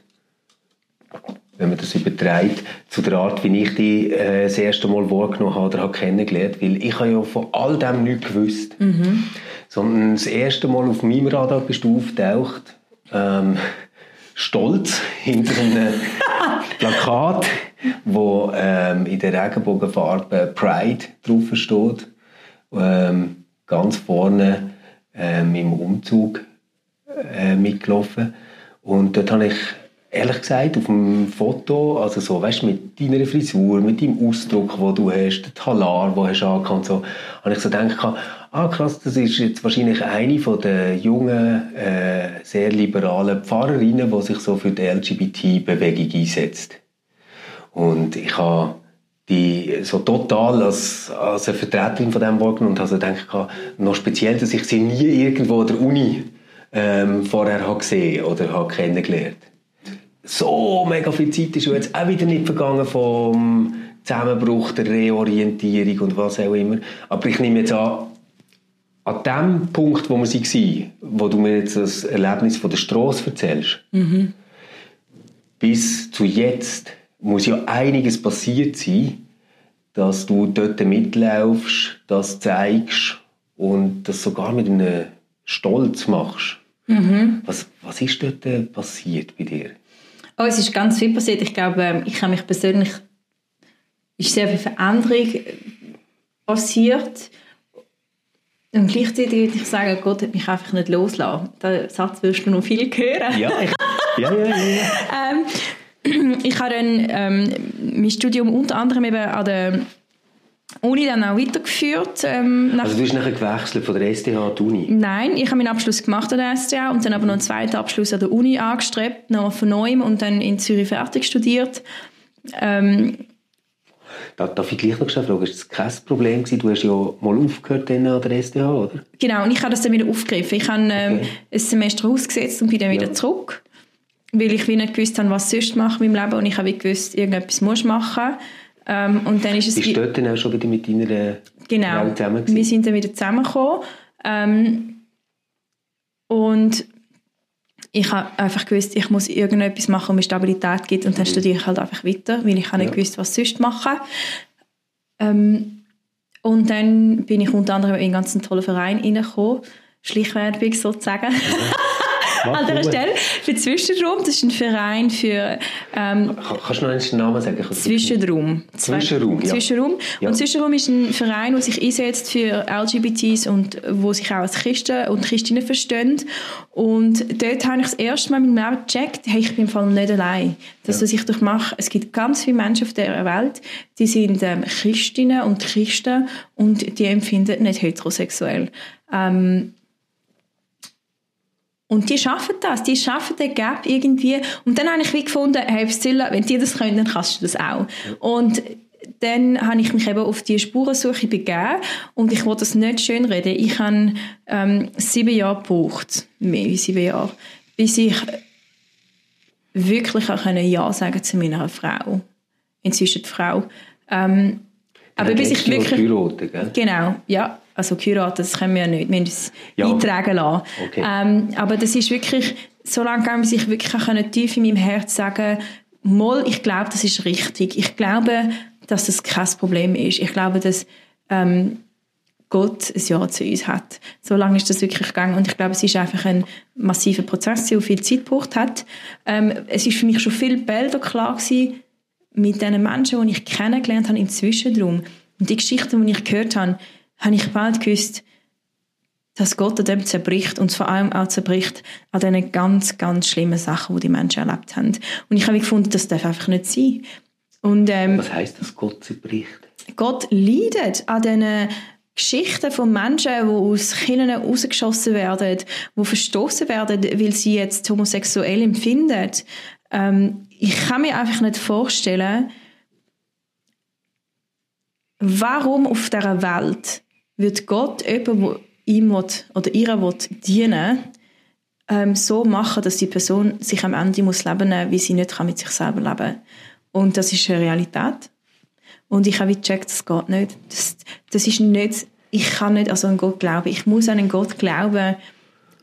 wenn man das überträgt, zu der Art, wie ich die äh, das erste Mal wahrgenommen habe oder habe kennengelernt. Weil ich habe ja von all dem nichts gewusst. Mhm. Sondern das erste Mal auf meinem Radar bist du aufgetaucht, ähm, stolz hinter einem Plakat, wo ähm, in der Regenbogenfarbe Pride drauf steht. Ähm, ganz vorne ähm, im Umzug äh, mitgelaufen. Und dort habe ich ehrlich gesagt auf dem Foto, also so, weißt, mit deiner Frisur, mit deinem Ausdruck, wo du hast, der Talar, wo hast angehabt, so, habe ich so gedacht, ah krass, das ist jetzt wahrscheinlich eine von der jungen, äh, sehr liberalen Pfarrerinnen, die sich so für die LGBT-Bewegung einsetzt. Und ich habe die so total als, als eine Vertreterin von dem wahrgenommen und habe so gedacht, noch speziell, dass ich sie nie irgendwo an der Uni ähm, vorher habe gesehen oder habe kennengelernt. So mega viel Zeit ist jetzt auch wieder nicht vergangen vom Zusammenbruch, der Reorientierung und was auch immer. Aber ich nehme jetzt an, an dem Punkt, wo wir waren, wo du mir jetzt das Erlebnis von der Straße erzählst, mhm. bis zu jetzt muss ja einiges passiert sein, dass du dort mitlaufst, das zeigst und das sogar mit einem Stolz machst. Mhm. Was, was ist dort passiert bei dir? Oh, es ist ganz viel passiert. Ich glaube, ähm, ich habe mich persönlich ist sehr viel Veränderung passiert. Und gleichzeitig würde ich sagen, Gott hat mich einfach nicht loslassen. Den Satz wirst du noch viel hören. Ja, ich, ja, ja, ja. ja. ähm, ich habe dann ähm, mein Studium unter anderem eben an der Uni dann auch weitergeführt. Ähm, also du hast nachher gewechselt von der STH an die Uni? Nein, ich habe meinen Abschluss gemacht an der STH und dann aber noch einen zweiten Abschluss an der Uni angestrebt, noch von neuem und dann in Zürich fertig studiert. Ähm, Darf ich gleich noch fragen, ist das kein Problem gewesen? Du hast ja mal aufgehört an der STH, oder? Genau, und ich habe das dann wieder aufgegriffen. Ich habe ähm, okay. ein Semester ausgesetzt und bin dann wieder ja. zurück weil ich wie nicht gewusst habe, was sonst mache in meinem Leben und ich habe gewusst, irgendetwas muss machen. Ähm, und dann ist es... Bist du dort dann auch schon wieder mit deiner genau, Frau zusammen wir sind dann wieder zusammengekommen. Ähm, und ich habe einfach gewusst, ich muss irgendetwas machen, um mir Stabilität gibt und dann mhm. studiere ich halt einfach weiter, weil ich habe nicht ja. gewusst, was sonst machen. Ähm, und dann bin ich unter anderem in einen ganz tollen Verein reingekommen, Schleichwerbung sozusagen. Mhm. an dieser Stelle. Für Zwischenraum, das ist ein Verein für... Ähm, Kannst du noch einen Namen sagen? Zwischenraum. Zwischenraum, ja. Zwischenraum. Ja. Und Zwischenraum ist ein Verein, der sich einsetzt für LGBTs und wo sich auch als Christen und Christinnen verstehen. Und dort habe ich das erste Mal meinem Leben gecheckt, hey, ich bin im Fall nicht allein. Das, ja. was ich durchmache, es gibt ganz viele Menschen auf dieser Welt, die sind ähm, Christinnen und Christen und die empfinden nicht heterosexuell. Ähm, und die schaffen das, die schaffen den Gap irgendwie. Und dann habe ich wie gefunden, hey Priscilla, wenn die das können, dann kannst du das auch. Und dann habe ich mich eben auf die Spurensuche begeben und ich wollte das nicht schön reden. Ich habe ähm, sieben Jahre gebraucht, mehr wie sieben Jahre, bis ich wirklich auch Ja sagen zu meiner Frau. Inzwischen die Frau. Ähm, aber bis ich wirklich... Heiraten, Genau, ja also geheiratet, das können wir ja nicht, wir müssen es ja. eintragen lassen. Okay. Ähm, aber das ist wirklich so lange bis ich wirklich auch tief in meinem Herz sagen mal, ich glaube, das ist richtig. Ich glaube, dass das kein Problem ist. Ich glaube, dass ähm, Gott ein Ja zu uns hat. So lange ist das wirklich gegangen und ich glaube, es ist einfach ein massiver Prozess, der viel Zeit gebraucht hat. Ähm, es ist für mich schon viel Bilder klar gewesen, mit den Menschen, die ich kennengelernt habe im Zwischenraum und die Geschichten, die ich gehört habe, habe ich bald gewusst, dass Gott an dem zerbricht und vor allem auch zerbricht an diesen ganz, ganz schlimmen Sachen, die die Menschen erlebt haben. Und ich habe gefunden, das darf einfach nicht sein. Und, ähm, Was heißt das, Gott zerbricht? Gott leidet an diesen Geschichten von Menschen, die aus Kindern rausgeschossen werden, die verstoßen werden, weil sie jetzt homosexuell empfinden. Ähm, ich kann mir einfach nicht vorstellen, warum auf dieser Welt wird Gott jemanden, der ihm oder ihr will dienen ähm, so machen, dass die Person sich am Ende muss leben muss, wie sie nicht mit sich selber leben kann. Und das ist eine Realität. Und ich habe gecheckt, das geht nicht. Das, das ist nicht, ich kann nicht an so einen Gott glauben. Ich muss an einen Gott glauben,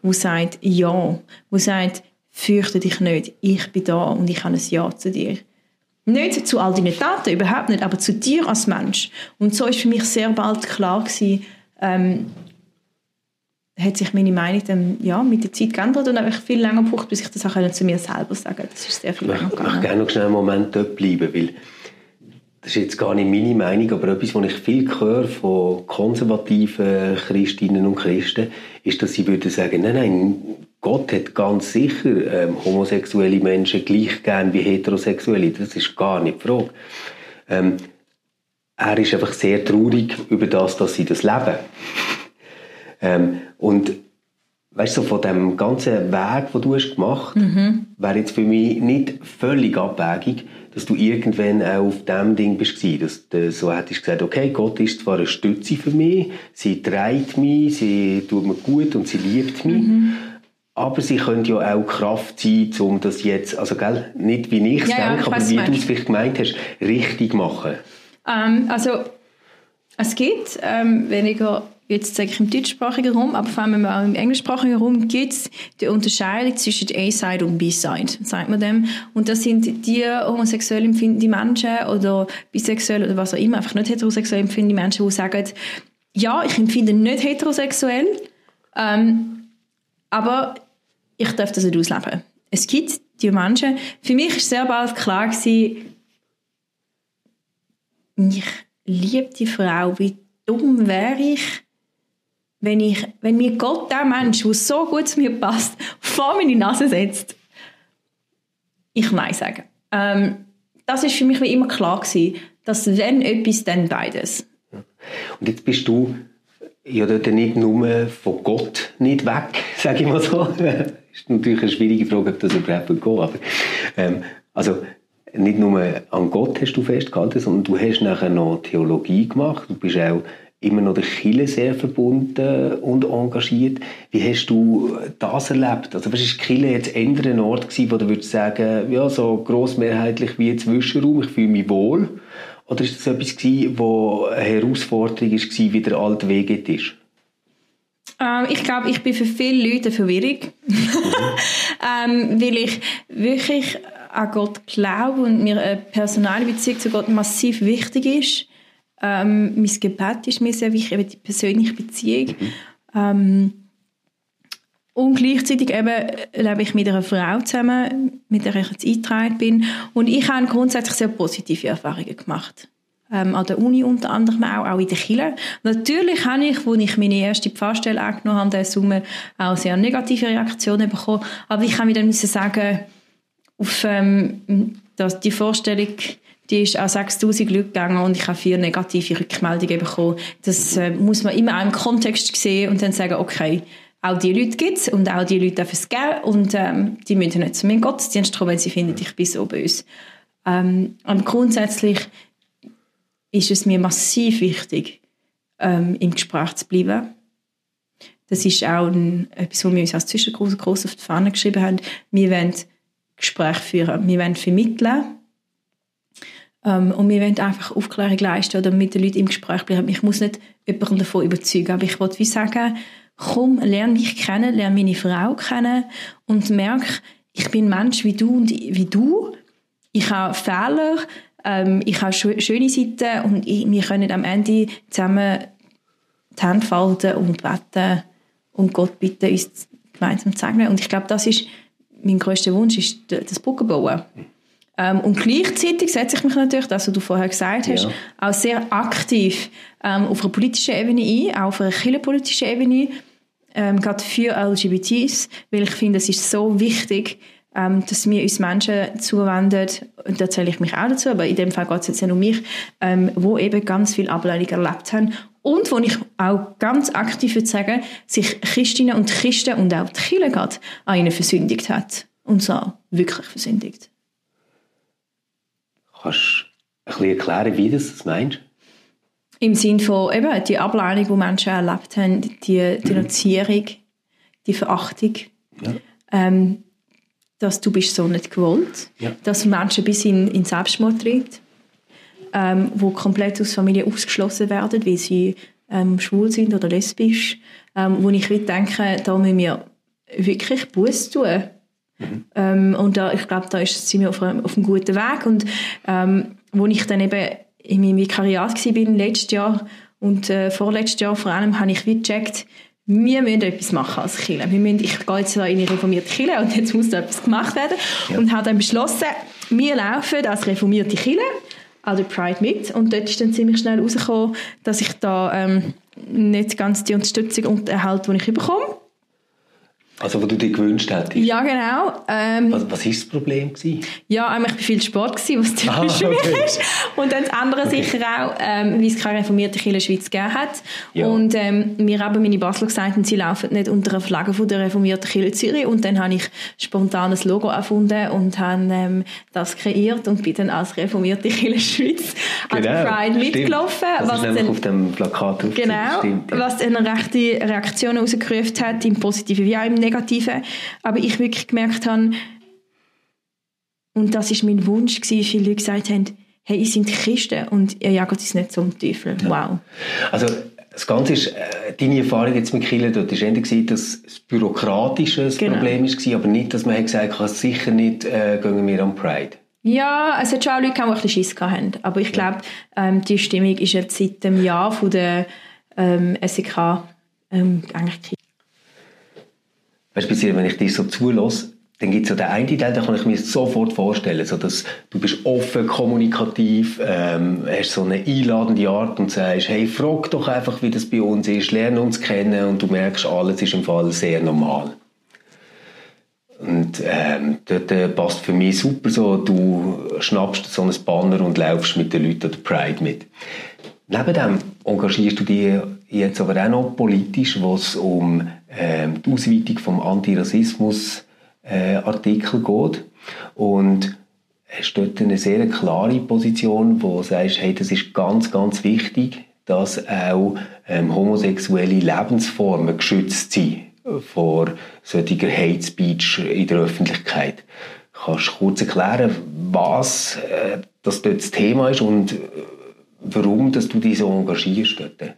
der sagt Ja, der sagt, fürchte dich nicht, ich bin da und ich habe ein Ja zu dir. Nicht zu all deinen Taten, überhaupt nicht, aber zu dir als Mensch. Und so ist für mich sehr bald klar gewesen, ähm, hat sich meine Meinung dann, ja, mit der Zeit geändert und habe viel länger gebraucht, bis ich das auch zu mir selber sagen konnte. Das ist sehr viel länger gegangen. Ich möchte gerne noch schnell einen Moment dort bleiben, weil das ist jetzt gar nicht meine Meinung, aber etwas, was ich viel höre von konservativen Christinnen und Christen, ist, dass sie würden sagen, nein, nein, Gott hat ganz sicher ähm, homosexuelle Menschen gleich gern wie heterosexuelle. Das ist gar nicht die Frage. Ähm, er ist einfach sehr traurig über das, dass sie das leben. Ähm, und weißt du, so von dem ganzen Weg, den du hast gemacht mhm. wäre jetzt für mich nicht völlig abwägig, dass du irgendwann auch auf dem Ding bist dass du so hättest gesagt, okay, Gott ist zwar eine Stütze für mich, sie trägt mich, sie tut mir gut und sie liebt mich, mhm. Aber sie könnte ja auch Kraft sein, um das jetzt, also gell, nicht wie ich es ja, denke, ja, aber wie du es vielleicht gemeint hast, richtig machen. Ähm, also es gibt ähm, weniger jetzt sage ich im deutschsprachigen Raum, aber vor allem auch im englischsprachigen Raum gibt es die Unterscheidung zwischen A-Side und B-Side, sagt man dem. Und das sind die homosexuell empfindenden Menschen oder bisexuell oder was auch immer, einfach nicht heterosexuell empfindende Menschen, die sagen, ja, ich empfinde nicht heterosexuell, ähm, aber ich darf das nicht ausleben. Es gibt die Menschen, für mich ist sehr bald klar ich liebe die Frau, wie dumm wäre ich, wenn, ich, wenn mir Gott, der Mensch, der so gut zu mir passt, vor meine Nase setzt, ich Nein sagen. Ähm, das ist für mich wie immer klar dass wenn etwas, dann beides. Und jetzt bist du ja dort nicht nur von Gott nicht weg, sage ich mal so. Ist natürlich eine schwierige Frage, ob das überhaupt geht. Aber, ähm, also nicht nur an Gott hast du festgehalten, sondern du hast nachher noch Theologie gemacht. Du bist auch immer noch der Chile sehr verbunden und engagiert. Wie hast du das erlebt? Also was ist Chile jetzt eher ein Ort gewesen, wo du würdest sagen, ja, so grossmehrheitlich wie Zwischenraum, ich fühle mich wohl? Oder ist das etwas gewesen, wo eine Herausforderung war, wie der alte Weg ist? Ähm, ich glaube, ich bin für viele Leute Verwirrung, mhm. ähm, weil ich wirklich an Gott glaube und mir eine personale Beziehung zu Gott massiv wichtig ist. Ähm, mein Gebet ist mir sehr wichtig, eben die persönliche Beziehung. Mhm. Ähm, und gleichzeitig eben lebe ich mit einer Frau zusammen, mit der ich jetzt eingetragen bin. Und ich habe grundsätzlich sehr positive Erfahrungen gemacht. Ähm, an der Uni unter anderem auch, auch in der Kirche. Natürlich habe ich, als ich meine erste Pfarrstelle angenommen habe, diesen Sommer auch sehr negative Reaktionen bekommen. Aber ich kann mir dann sagen, auf ähm, dass die Vorstellung die ist auch 6000 Leute gegangen und ich habe vier negative Rückmeldungen bekommen. Das äh, muss man immer auch im Kontext sehen und dann sagen, okay, auch die Leute gibt es und auch die Leute dürfen es geben und ähm, die müssen nicht zu meinem Gottesdienst kommen, wenn sie finden, ich bin so böse. Ähm, aber grundsätzlich ist es mir massiv wichtig, ähm, im Gespräch zu bleiben. Das ist auch ein, etwas, was wir uns als Zwischengruppe groß auf die Fahne geschrieben haben. Wir wollen Gespräche führen, wir wollen vermitteln ähm, und wir wollen einfach Aufklärung leisten oder mit den Leuten im Gespräch bleiben. Ich muss nicht jemanden davon überzeugen, aber ich wollte wie sagen, komm, lerne mich kennen, lerne meine Frau kennen und merke, ich bin ein Mensch wie du und wie du. Ich habe Fehler, ähm, ich habe schöne Seiten und ich, wir können am Ende zusammen die Hände falten und beten und Gott bitten, uns gemeinsam zu segnen. Und ich glaube, das ist mein größter Wunsch, ist das Brückenbauen. Ähm, und gleichzeitig setze ich mich natürlich, das, was du vorher gesagt hast, Ja. auch sehr aktiv ähm, auf einer politischen Ebene ein, auch auf einer kirchenpolitischen Ebene, ähm, gerade für LGBTs, weil ich finde, es ist so wichtig, ähm, dass wir uns Menschen zuwenden, und da zähle ich mich auch dazu, aber in dem Fall geht es jetzt nicht um mich, ähm, wo eben ganz viel Ablehnung erlebt haben und wo ich auch ganz aktiv würde sagen, sich Christinnen und Christen und auch die Kirche gerade an ihnen versündigt hat. Und zwar wirklich versündigt. Kannst du ein bisschen erklären, wie du das meinst? Im Sinne von eben die Ablehnung, die Menschen erlebt haben, die Denunzierung, die Verachtung, Ja. ähm, dass du bist so nicht gewollt, Ja. dass Menschen bis in, in Selbstmord tritt, ähm, wo komplett aus Familie ausgeschlossen werden, weil sie ähm, schwul sind oder lesbisch, ähm, wo ich wirklich denke, da müssen wir wirklich Buß tun. Ähm, und da, ich glaube, da ist, sind wir auf einem, auf einem guten Weg. Und ähm, wo ich dann eben in meinem Vikariat war, letztes Jahr und äh, vorletztes Jahr vor allem, habe ich wie gecheckt, wir müssen etwas machen als Kirche. Wir müssen, ich gehe jetzt in eine reformierte Kirche und jetzt muss da etwas gemacht werden. Und habe dann beschlossen, wir laufen als reformierte Kirche an der Pride mit. Und dort ist dann ziemlich schnell herausgekommen, dass ich da ähm, nicht ganz die Unterstützung erhalte, die ich bekomme. Also, was du dir gewünscht hättest. Ja, genau. Ähm, Was, was war das Problem? Gewesen? Ja, einmal ich bin viel Sport gewesen, was typisch Ah, für mich okay. ist. Und dann das andere sicher auch, ähm, weil es keine reformierte Kirche in der Schweiz gegeben hat. Ja. Und ähm, mir haben meine Basler gesagt, sie laufen nicht unter einer Flagge von der reformierten Kirche Zürich. Und dann habe ich spontan ein Logo erfunden und habe ähm, das kreiert und bin dann als reformierte Kirche Schweiz an der Pride Genau, stimmt. mitgelaufen. Das was ist nämlich dann- auf dem Plakat drauf. Genau, Stimmt, ja. was eine rechte Reaktion herausgerufen hat, im Positiven wie auch im Negativen. Aber ich wirklich gemerkt habe, und das ist mein Wunsch gewesen, viele Leute gesagt haben, hey, ihr seid Christen und ihr jagt uns nicht zum Teufel. Wow. Also, das Ganze ist, äh, deine Erfahrung jetzt mit Kirche dort war gewesen, dass das Bürokratische das Genau. Problem war, aber nicht, dass man gesagt hat, sicher nicht äh, gehen wir am Pride. Ja, es hat schon auch Leute gegeben, die ein bisschen Schiss gehabt haben. Aber ich glaube, ähm, die Stimmung ist jetzt seit dem Jahr von der ähm, SEK ähm, eigentlich. Weißt speziell, wenn ich dir so zulasse, dann gibt es so den einen Teil, den kann ich mir sofort vorstellen, so dass du bist offen, kommunikativ, ähm, hast so eine einladende Art und sagst, hey, frag doch einfach, wie das bei uns ist, lerne uns kennen und du merkst, alles ist im Fall sehr normal. Und ähm, dort äh, passt für mich super so, du schnappst so ein Banner und laufst mit den Leuten der Pride mit. Neben dem engagierst du dich jetzt aber auch noch politisch, was um ähm, die Ausweitung vom Antirassismus äh, geht. Und hast dort eine sehr klare Position, wo du sagst, hey, das ist ganz, ganz wichtig, dass auch ähm, homosexuelle Lebensformen geschützt sind vor solcher Hate Speech in der Öffentlichkeit. Kannst du kurz erklären, was äh, das dort das Thema ist und äh, warum dass du dich so engagierst dort?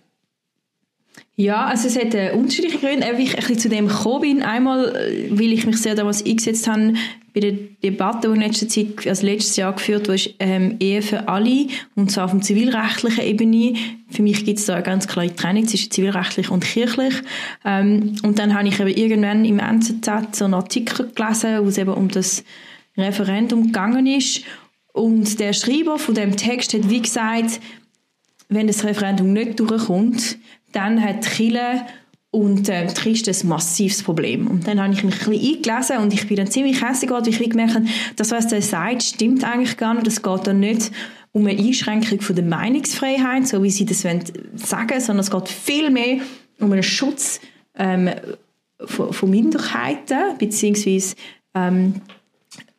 Ja, also es hat äh, unterschiedliche Gründe, wie ich ein bisschen zu dem gekommen bin. Einmal, äh, weil ich mich sehr damals eingesetzt habe bei der Debatte, die in letzter Zeit, also letztes Jahr geführt wurde, ähm, Ehe für alle, und zwar auf der zivilrechtlichen Ebene. Für mich gibt es da eine ganz klare Trennung zwischen zivilrechtlich und kirchlich. Ähm, und dann habe ich eben irgendwann im NZZ so einen Artikel gelesen, wo es eben um das Referendum gegangen ist. Und der Schreiber von dem Text hat wie gesagt, wenn das Referendum nicht durchkommt, dann hat Kirche und äh, die Christen ein massives Problem. Und dann habe ich mich ein bisschen eingelesen und ich bin dann ziemlich hässlich geworden, weil ich gemerkt habe, das, was er sagt, stimmt eigentlich gar nicht. Es geht da nicht um eine Einschränkung von der Meinungsfreiheit, so wie sie das wollen sagen, sondern es geht viel mehr um einen Schutz ähm, von, von Minderheiten, beziehungsweise ähm,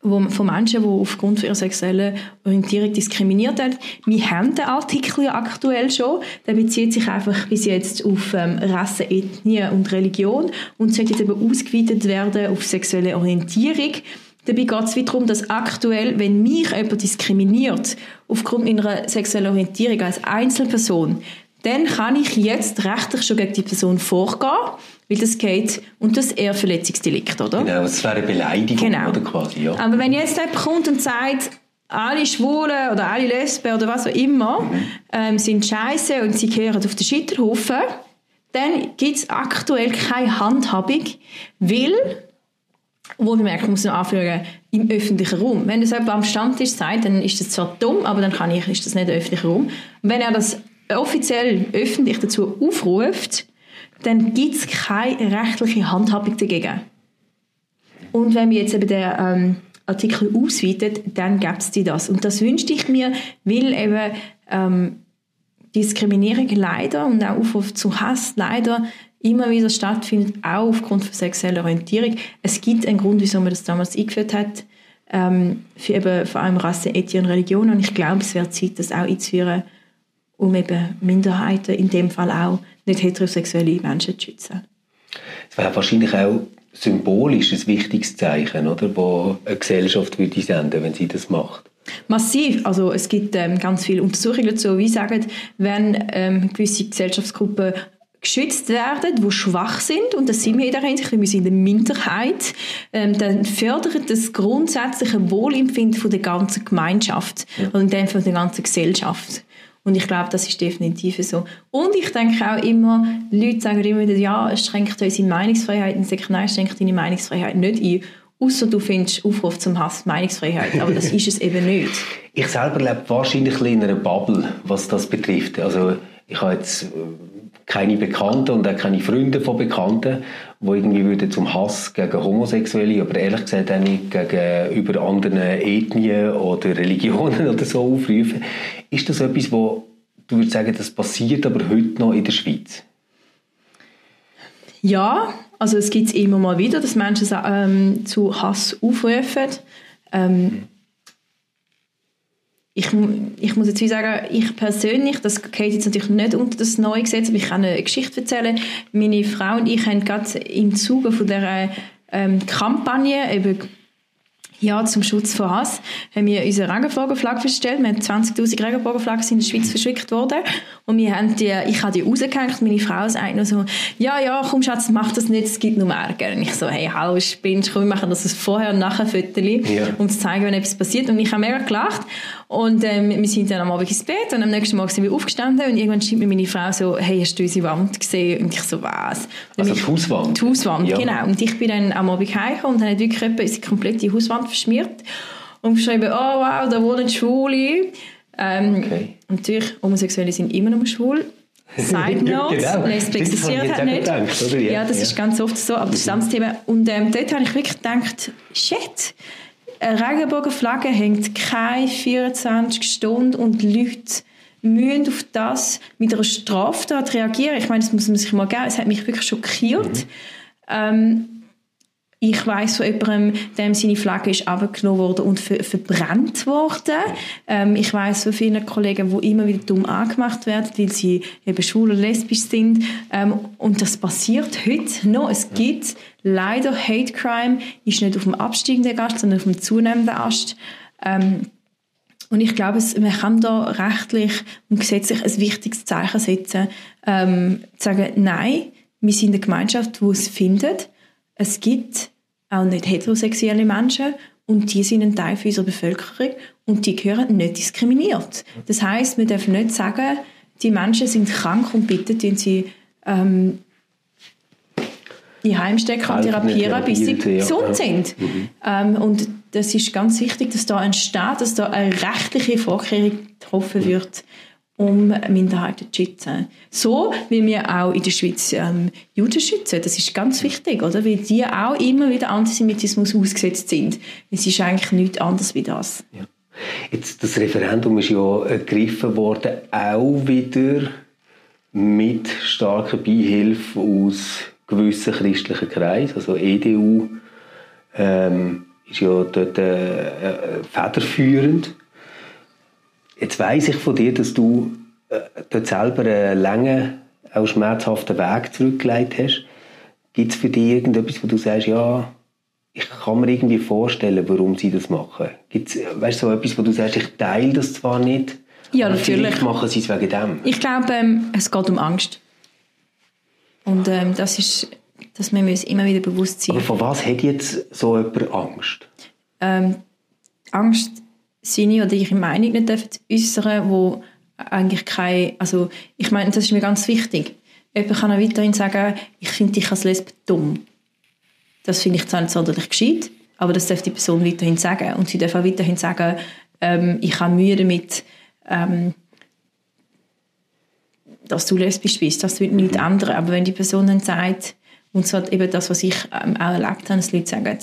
wo, von Menschen, die aufgrund ihrer sexuellen Orientierung diskriminiert werden. Wir haben den Artikel ja aktuell schon. Der bezieht sich einfach bis jetzt auf ähm, Rasse, Ethnie und Religion und sollte jetzt eben ausgeweitet werden auf sexuelle Orientierung. Dabei geht es darum, dass aktuell, wenn mich jemand diskriminiert aufgrund meiner sexuellen Orientierung als Einzelperson, dann kann ich jetzt rechtlich schon gegen die Person vorgehen, weil das geht und das ist eher Verletzungsdelikt, oder? Genau, das wäre eine Beleidigung, Genau. oder quasi, ja. Aber wenn jetzt jemand kommt und sagt, alle Schwulen oder alle Lesben oder was auch immer ähm, sind scheiße und sie gehören auf den Scheiterhaufen, dann gibt es aktuell keine Handhabung, weil Wohlbemerkt, ich muss noch anfügen, im öffentlichen Raum. Wenn das jemand am Stammtisch sagt, dann ist das zwar dumm, aber dann kann ich, ist das nicht der öffentliche Raum. Und wenn er das offiziell öffentlich dazu aufruft, dann gibt es keine rechtliche Handhabung dagegen. Und wenn wir jetzt eben den ähm, Artikel ausweitet, dann gibt es das. Und das wünschte ich mir, weil eben ähm, Diskriminierung leider und auch Aufruf zu Hass leider immer wieder stattfindet, auch aufgrund von sexueller Orientierung. Es gibt einen Grund, wieso man das damals eingeführt hat, ähm, für eben vor allem Rasse, Ethnie und Religion. Und ich glaube, es wird Zeit, das auch einzuführen, um eben Minderheiten, in dem Fall auch nicht heterosexuelle Menschen zu schützen. Es wäre wahrscheinlich auch symbolisch ein wichtiges Zeichen, oder, wo eine Gesellschaft würde senden, wenn sie das macht. Massiv. Also es gibt ähm, ganz viele Untersuchungen dazu, wie sagen, wenn ähm, gewisse Gesellschaftsgruppen geschützt werden, die schwach sind, und das sind wir in der Hinsicht, wir sind eine Minderheit, ähm, dann fördert das grundsätzliche Wohlempfinden von der ganzen Gemeinschaft ja. und in dem von der ganzen Gesellschaft. Und ich glaube, das ist definitiv so. Und ich denke auch immer, Leute sagen immer wieder, ja, es schränkt unsere Meinungsfreiheit. Und ich sage, nein, es schränkt deine Meinungsfreiheit nicht ein. Außer du findest Aufruf zum Hass Meinungsfreiheit. Aber das ist es eben nicht. Ich selber lebe wahrscheinlich in einer Bubble, was das betrifft. Also ich habe jetzt äh, keine Bekannten und auch keine Freunde von Bekannten, die irgendwie würden zum Hass gegen Homosexuelle, aber ehrlich gesagt auch nicht gegenüber anderen Ethnien oder Religionen oder so aufrufen. Ist das etwas, wo du würdest sagen, das passiert aber heute noch in der Schweiz? Ja, also es gibt es immer mal wieder, dass Menschen ähm, zu Hass aufrufen. Ähm, ich, ich muss jetzt sagen, ich persönlich, das geht jetzt natürlich nicht unter das neue Gesetz, aber ich kann eine Geschichte erzählen. Meine Frau und ich haben gerade im Zuge von der ähm, Kampagne eben ja, zum Schutz vor Hass haben wir unsere Regenbogenflagge verstellt. Wir haben 20'000 Regenbogenflaggen in der Schweiz verschickt worden. Und wir haben die, ich habe die rausgehängt. Meine Frau sagt nur so, ja, ja, komm Schatz, mach das nicht, es gibt noch Ärger. Und ich so, hey, hallo, spinnst, komm, wir machen das vorher und nachher Fotos, ja. um zu zeigen, wenn etwas passiert. Und ich habe mega gelacht. Und ähm, wir sind dann am Abend ins Bett und am nächsten Morgen sind wir aufgestanden und irgendwann schreibt mir meine Frau so, hey, hast du unsere Wand gesehen? Und ich so, was? Also die Hauswand? Die Hauswand, ja. genau. Und ich bin dann am Abend heimgekommen und habe wirklich etwa unsere komplette Hauswand verschmiert und geschrieben, oh wow, da wohnen Schwule. Ähm, okay. Und natürlich, Homosexuelle sind immer noch schwul. Side Note, genau. Lesben existiert halt nicht. Gedacht, ja, das ja. ist ganz oft so, aber das ist das Thema. Und ähm, dort habe ich wirklich gedacht, shit, eine Regenbogenflagge hängt keine 24 Stunden und Leute müssen auf das mit einer Straftat reagieren. Ich meine, das muss man sich mal geben. Es hat mich wirklich schockiert. Mhm. Ähm, ich weiß von jemandem, dem seine Flagge ist abgenommen worden und ver verbrannt worden. Ähm, ich weiß von vielen Kollegen, die immer wieder dumm angemacht werden, weil sie eben schwul und lesbisch sind. Ähm, und das passiert heute noch. Es gibt leider Hate Crime, ist nicht auf dem absteigenden Ast, sondern auf dem zunehmenden Ast. Ähm, und ich glaube, man kann da rechtlich und gesetzlich ein wichtiges Zeichen setzen, ähm, zu sagen, nein, wir sind eine Gemeinschaft, die es findet es gibt auch nicht heterosexuelle Menschen und die sind ein Teil unserer Bevölkerung und die gehören nicht diskriminiert. Das heißt, wir dürfen nicht sagen, die Menschen sind krank und bitte sie ähm, die Heimstecken und therapieren, bis sie gesund sind. Mhm. Ähm, und das ist ganz wichtig, dass da entsteht, dass da eine rechtliche Vorkehrung getroffen wird, um Minderheiten zu schützen. So wie wir auch in der Schweiz ähm, Juden schützen. Das ist ganz wichtig, oder? Weil die auch immer wieder Antisemitismus ausgesetzt sind. Es ist eigentlich nichts anderes wie das. Ja. Jetzt, das Referendum ist ja ergriffen worden, auch wieder mit starker Beihilfe aus gewissen christlichen Kreisen. Also EDU ähm, ist ja dort äh, äh federführend. Jetzt weiß ich von dir, dass du äh, dort selber einen langen, auch schmerzhaften Weg zurückgelegt hast. Gibt es für dich irgendetwas, wo du sagst, ja, ich kann mir irgendwie vorstellen, warum sie das machen? Gibt es weißt, so etwas, wo du sagst, ich teile das zwar nicht, ja, aber natürlich. machen sie es wegen dem? Ich glaube, ähm, es geht um Angst. Und ähm, das ist, dass wir uns immer wieder bewusst sein. Aber von was hat jetzt so jemand Angst? Ähm, Angst seine oder ihre Meinung nicht dürfen äußern, wo eigentlich kein, also ich meine, das ist mir ganz wichtig. Jemand kann auch weiterhin sagen, ich finde dich als Lesbe dumm. das finde ich zwar nicht sonderlich gescheit, aber das darf die Person weiterhin sagen. Und sie darf auch weiterhin sagen, ähm, ich habe Mühe damit, ähm, dass du lesbisch bist. Das wird nichts ändern. Aber wenn die Person dann sagt, und zwar eben das, was ich ähm, auch erlebt habe, dass Leute sagen,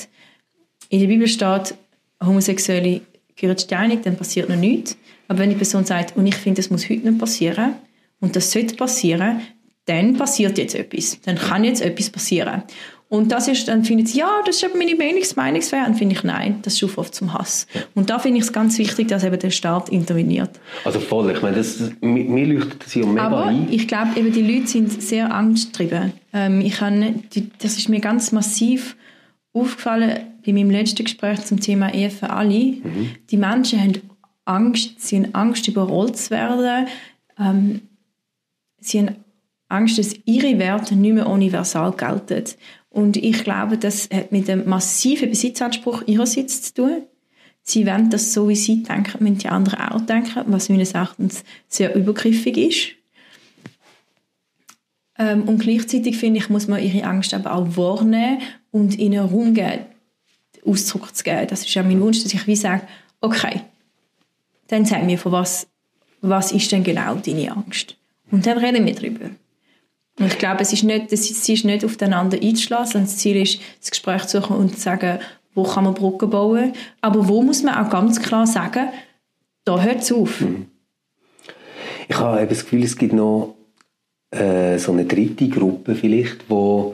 in der Bibel steht, Homosexuelle gehören steinig, dann passiert noch nichts. Aber wenn die Person sagt, und ich finde, das muss heute nicht passieren, und das sollte passieren, dann passiert jetzt etwas. Dann kann jetzt etwas passieren. Und das ist, dann findet sie, ja, das ist eben meine Meinungs Meinungsfreiheit. Dann finde ich, nein, das schuf oft zum Hass. Und da finde ich es ganz wichtig, dass eben der Staat interveniert. Also voll, ich meine, das, mir leuchtet das ja mega Aber ein. ich glaube, eben die Leute sind sehr angstgetrieben. Ähm, ich habe, die, das ist mir ganz massiv aufgefallen bei meinem letzten Gespräch zum Thema Ehe für alle. Die Menschen haben Angst, sie haben Angst, überrollt zu werden. Ähm, sie haben Angst, dass ihre Werte nicht mehr universal gelten. Und ich glaube, das hat mit dem massiven Besitzanspruch ihrerseits zu tun. Sie wollen das so, wie sie denken, müssen die anderen auch denken, was meines Erachtens sehr übergriffig ist. Ähm, und gleichzeitig finde ich, muss man ihre Angst aber auch wahrnehmen und ihnen Raum geben, Ausdruck zu geben. Das ist ja mein Wunsch, dass ich wie sage, okay, dann sag mir, von was, was ist denn genau deine Angst? Und dann reden wir darüber. Und ich glaube, es ist nicht, das Ziel ist nicht aufeinander einzuschlagen, sondern das Ziel ist, das Gespräch zu suchen und zu sagen, wo kann man Brücken bauen. Aber wo muss man auch ganz klar sagen, da hört es auf. Ich habe eben das Gefühl, es gibt noch äh, so eine dritte Gruppe vielleicht, die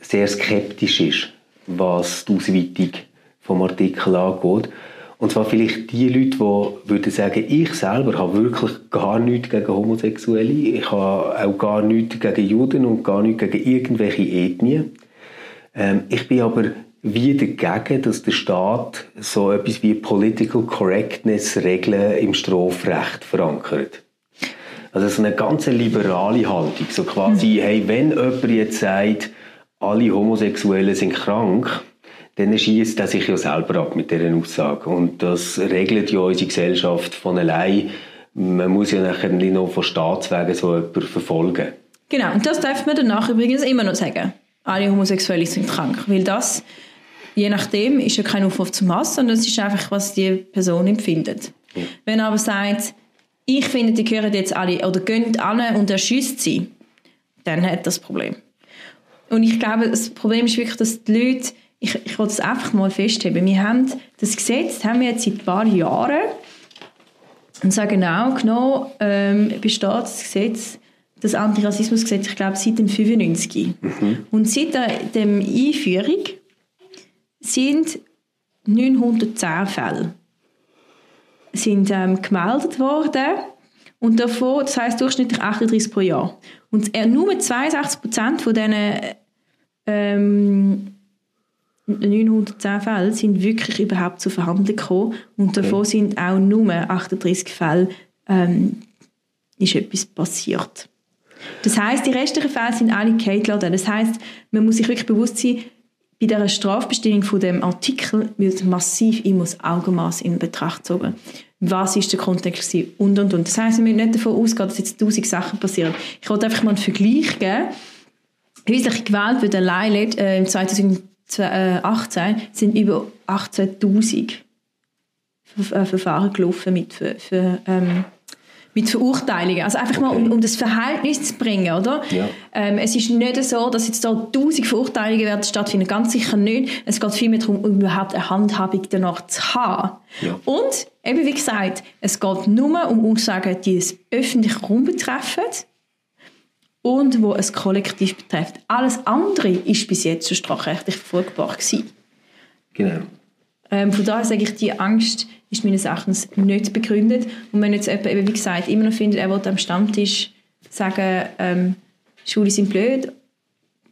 sehr skeptisch ist, was die Ausweitung vom Artikel angeht. Und zwar vielleicht die Leute, die würden sagen, ich selber habe wirklich gar nichts gegen Homosexuelle, ich habe auch gar nichts gegen Juden und gar nichts gegen irgendwelche Ethnien. Ähm, ich bin aber wie dagegen, dass der Staat so etwas wie Political Correctness Regeln im Strafrecht verankert. Also so eine ganz liberale Haltung, so quasi, hey, wenn jemand jetzt sagt, alle Homosexuellen sind krank, dann schießt er sich ja selber ab mit dieser Aussage. Und das regelt ja unsere Gesellschaft von allein. Man muss ja nachher nicht noch von Staatswegen so jemanden verfolgen. Genau, und das darf man danach übrigens immer noch sagen. Alle Homosexuelle sind krank, weil das, je nachdem, ist ja kein Aufruf zum Hass, sondern es ist einfach, was die Person empfindet. Wenn er aber sagt, ich finde, die gehören jetzt alle, oder gehen an und erschießt sie, dann hat das Problem. Und ich glaube, das Problem ist wirklich, dass die Leute, ich, ich will das einfach mal festheben, wir haben das Gesetz, haben wir jetzt seit ein paar Jahren, und zwar genau genommen ähm, besteht das Gesetz, das Antirassismusgesetz, ich glaube, seit dem 95. Und seit der, dem Einführung sind 910 Fälle sind ähm, gemeldet worden und davon, das heißt durchschnittlich 38 pro Jahr. Und äh, nur 62 Prozent von diesen ähm, 910 Fällen sind wirklich überhaupt zur Verhandlung gekommen und davon sind auch nur 38 Fälle ähm, ist etwas passiert. Das heißt, die restlichen Fälle sind alle gehalten. Das heißt, man muss sich wirklich bewusst sein, bei der Strafbestimmung von dem Artikel wird massiv immer das Augenmaß in Betracht gezogen. Was ist der Kontext und und und. Das heißt, wir müssen nicht davon ausgehen, dass jetzt tausend Sachen passieren. Ich wollte einfach mal einen Vergleich geben. Häusliche Gewalt wird allein äh, im 2018 sind über 18.000 Ver äh, Verfahren gelaufen mit für, für ähm, mit Verurteilungen. Also einfach mal, um, um das Verhältnis zu bringen, oder? Ja. Ähm, es ist nicht so, dass jetzt da tausend Verurteilungen werden stattfinden. Ganz sicher nicht. Es geht vielmehr darum, um überhaupt eine Handhabung danach zu haben. Ja. Und, eben wie gesagt, es geht nur um Aussagen, die das öffentliche Raum betreffen und wo es kollektiv betrifft. Alles andere ist bis jetzt schon strafrechtlich verfolgbar gewesen. Genau. Ähm, von daher sage ich, die Angst ist meines Erachtens nicht begründet. Und wenn jetzt jemand, eben, wie gesagt, immer noch findet, er will am Stammtisch sagen, ähm, Schule sind blöd,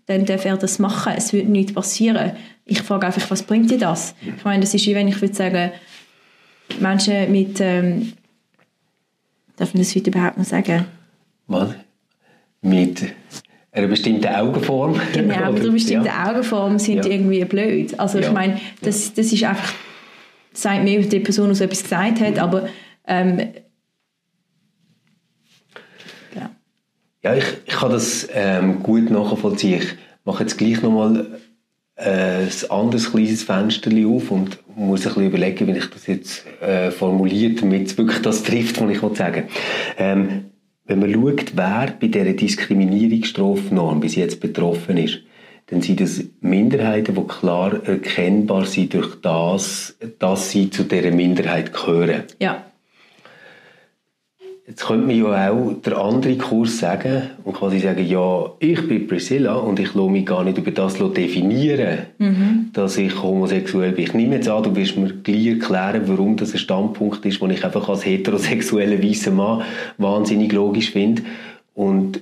dann darf er das machen. Es wird nichts passieren. Ich frage einfach, was bringt dir das? Ich meine, das ist wie wenn ich würde sagen, Menschen mit, ähm, darf man das heute überhaupt noch sagen? Was? Mit einer bestimmten Augenform. Genau, mit einer bestimmten ja. Augenform sind Ja. irgendwie blöd. Also ich Ja. meine, das, das ist einfach, sagt mir, die Person, die so etwas gesagt hat, aber ähm, ja. Ja, ich, ich kann das ähm, gut nachvollziehen. Ich mache jetzt gleich nochmal ein anderes kleines Fenster auf und muss ein bisschen überlegen, wie ich das jetzt äh, formuliert, damit es wirklich das trifft, was ich sagen will. Ähm, wenn man schaut, wer bei dieser Diskriminierungsstrafnorm bis jetzt betroffen ist, dann sind das Minderheiten, die klar erkennbar sind durch das, dass sie zu dieser Minderheit gehören. Ja. Jetzt könnte man ja auch der andere Kurs sagen und quasi sagen, ja, ich bin Priscilla und ich lasse mich gar nicht über das definieren, mhm. dass ich homosexuell bin. Ich nehme jetzt an, du wirst mir gleich erklären, warum das ein Standpunkt ist, den ich einfach als heterosexueller weißer Mann wahnsinnig logisch finde und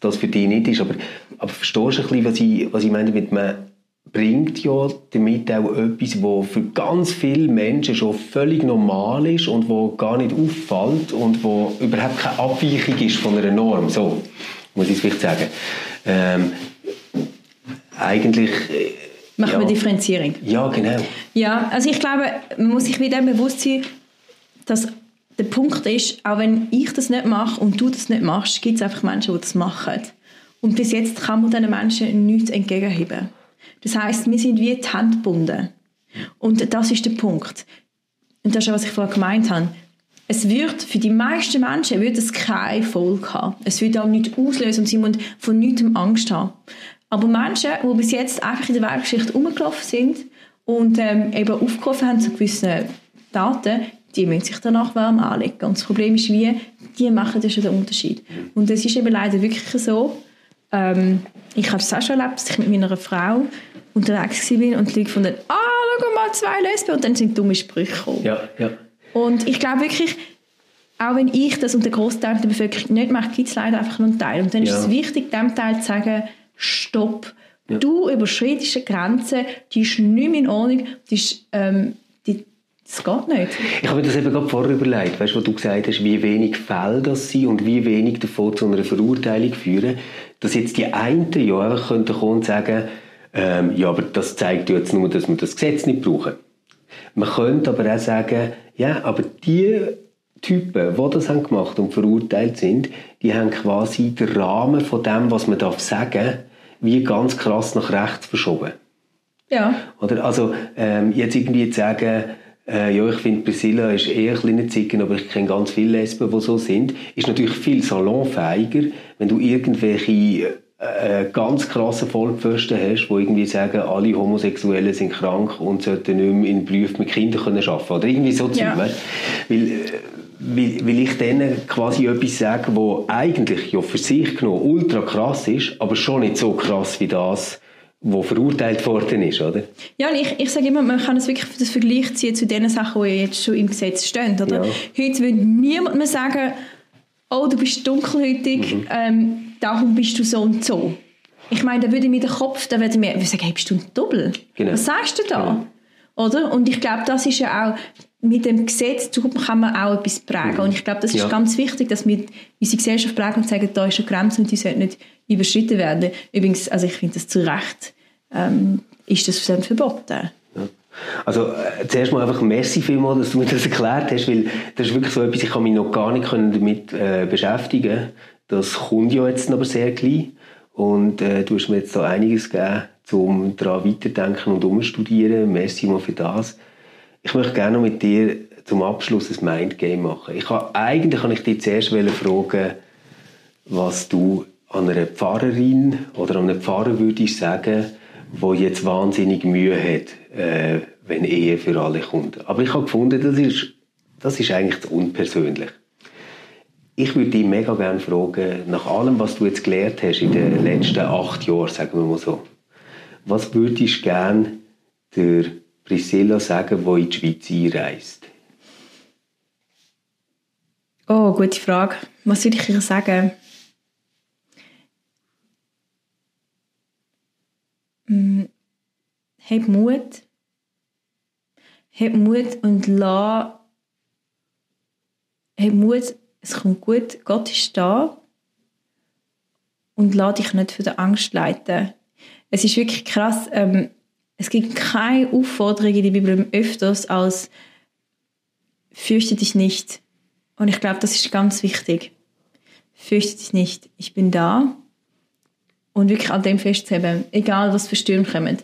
das für dich nicht ist. Aber, aber verstehst du ein bisschen, was ich, was ich meine mit man bringt ja damit auch etwas, was für ganz viele Menschen schon völlig normal ist und wo gar nicht auffällt und wo überhaupt keine Abweichung ist von einer Norm. So muss ich es vielleicht sagen. Ähm, eigentlich äh, Machen ja. wir Differenzierung. Ja, genau. Ja, also ich glaube, man muss sich wieder bewusst sein, dass der Punkt ist, auch wenn ich das nicht mache und du das nicht machst, gibt es einfach Menschen, die das machen. Und bis jetzt kann man diesen Menschen nichts entgegenheben. Das heißt, wir sind wie die Hände gebunden. Und das ist der Punkt. Und das ist was ich vorher gemeint habe. Es wird für die meisten Menschen wird es keine Folge haben. Es wird auch nicht auslösen und sie müssen von nichts Angst haben. Aber Menschen, die bis jetzt einfach in der Weltgeschichte rumgelaufen sind und ähm, eben aufgerufen haben zu gewissen Daten, die müssen sich danach warm anlegen. Und das Problem ist, wie, die machen das schon den Unterschied. Und es ist eben leider wirklich so, ähm, ich habe es auch schon erlebt, dass ich mit meiner Frau unterwegs war und die Leute gefunden ah, schau mal, zwei Lesben und dann sind dumme Sprüche gekommen. Ja, ja. Und ich glaube wirklich, auch wenn ich das und der Großteil der Bevölkerung nicht mache, gibt es leider einfach nur einen Teil. Und dann ja. ist es wichtig, dem Teil zu sagen, stopp, ja. du überschreitest eine Grenze, die ist nicht mehr in Ordnung, die ist, ähm, die, das geht nicht. Ich habe mir das eben gerade vorher überlegt, weißt, du, wo du gesagt hast, wie wenig Fälle das sind und wie wenig davon zu einer Verurteilung führen, dass jetzt die einen ja einfach kommen und sagen, ähm, ja, aber das zeigt jetzt nur, dass wir das Gesetz nicht brauchen. Man könnte aber auch sagen, ja, aber die Typen, die das haben gemacht und verurteilt sind, die haben quasi den Rahmen von dem, was man darf sagen, wie ganz krass nach rechts verschoben. Ja. Oder also ähm, jetzt irgendwie zu sagen, äh, ja, ich finde Priscilla ist eher ein kleiner Zicken, aber ich kenne ganz viele Lesben, die so sind, ist natürlich viel salonfähiger, wenn du irgendwelche äh, ganz krassen Vollpfosten hast, die irgendwie sagen, alle Homosexuellen sind krank und sollten nicht mehr in Berufen mit Kindern arbeiten können. Oder irgendwie so ja. Zeug. Weil, äh, weil, weil ich denen quasi etwas sage, wo eigentlich ja für sich genommen ultra krass ist, aber schon nicht so krass wie das, wo verurteilt worden ist, oder? Ja, ich, ich sage immer, man kann es wirklich das Vergleich ziehen zu den Sachen, die jetzt schon im Gesetz stehen, oder? Ja. Heute will niemand mehr sagen, oh, du bist dunkelhäutig, mhm. ähm, darum bist du so und so. Ich meine, da würde mir der Kopf, da würde mir sagen, hey, bist du ein Doppel? Genau. Was sagst du da? Genau. Oder? Und ich glaube, das ist ja auch, mit dem Gesetz kann man auch etwas prägen. Mhm. Und ich glaube, das ist ja. ganz wichtig, dass wir unsere Gesellschaft prägen und sagen, da ist eine Grenze und die sollte nicht überschritten werden. Übrigens, also ich finde das zu Recht, ähm, ist das verboten. Also äh, zuerst mal einfach merci vielmals, dass du mir das erklärt hast, weil das ist wirklich so etwas, ich kann mich noch gar nicht damit äh, beschäftigen das kommt ja jetzt aber sehr gleich. Und äh, du hast mir jetzt da einiges gegeben, um daran weiterdenken und umstudieren. Merci mal für das. Ich möchte gerne mit dir zum Abschluss ein Mindgame machen. Ich habe, eigentlich kann ich dich zuerst fragen, was du an einer Pfarrerin oder an einem Pfarrer würdest sagen, wo jetzt wahnsinnig Mühe hat, äh, wenn Ehe für alle kommt. Aber ich habe gefunden, das ist, das ist eigentlich zu unpersönlich. Ich würde dich mega gerne fragen, nach allem, was du jetzt gelernt hast in den letzten acht Jahren, sagen wir mal so, was würdest du gerne der Priscilla sagen, die in die Schweiz einreist? Oh, gute Frage. Was würde ich ihr sagen? Hm, hab Mut. Hab Mut und lass. Hab Mut es kommt gut, Gott ist da und lass dich nicht von der Angst leiten. Es ist wirklich krass, ähm, es gibt keine Aufforderung in der Bibel öfters als fürchte dich nicht. Und ich glaube, das ist ganz wichtig. Fürchte dich nicht, ich bin da. Und wirklich an dem festzuheben, egal was für Stürme kommen.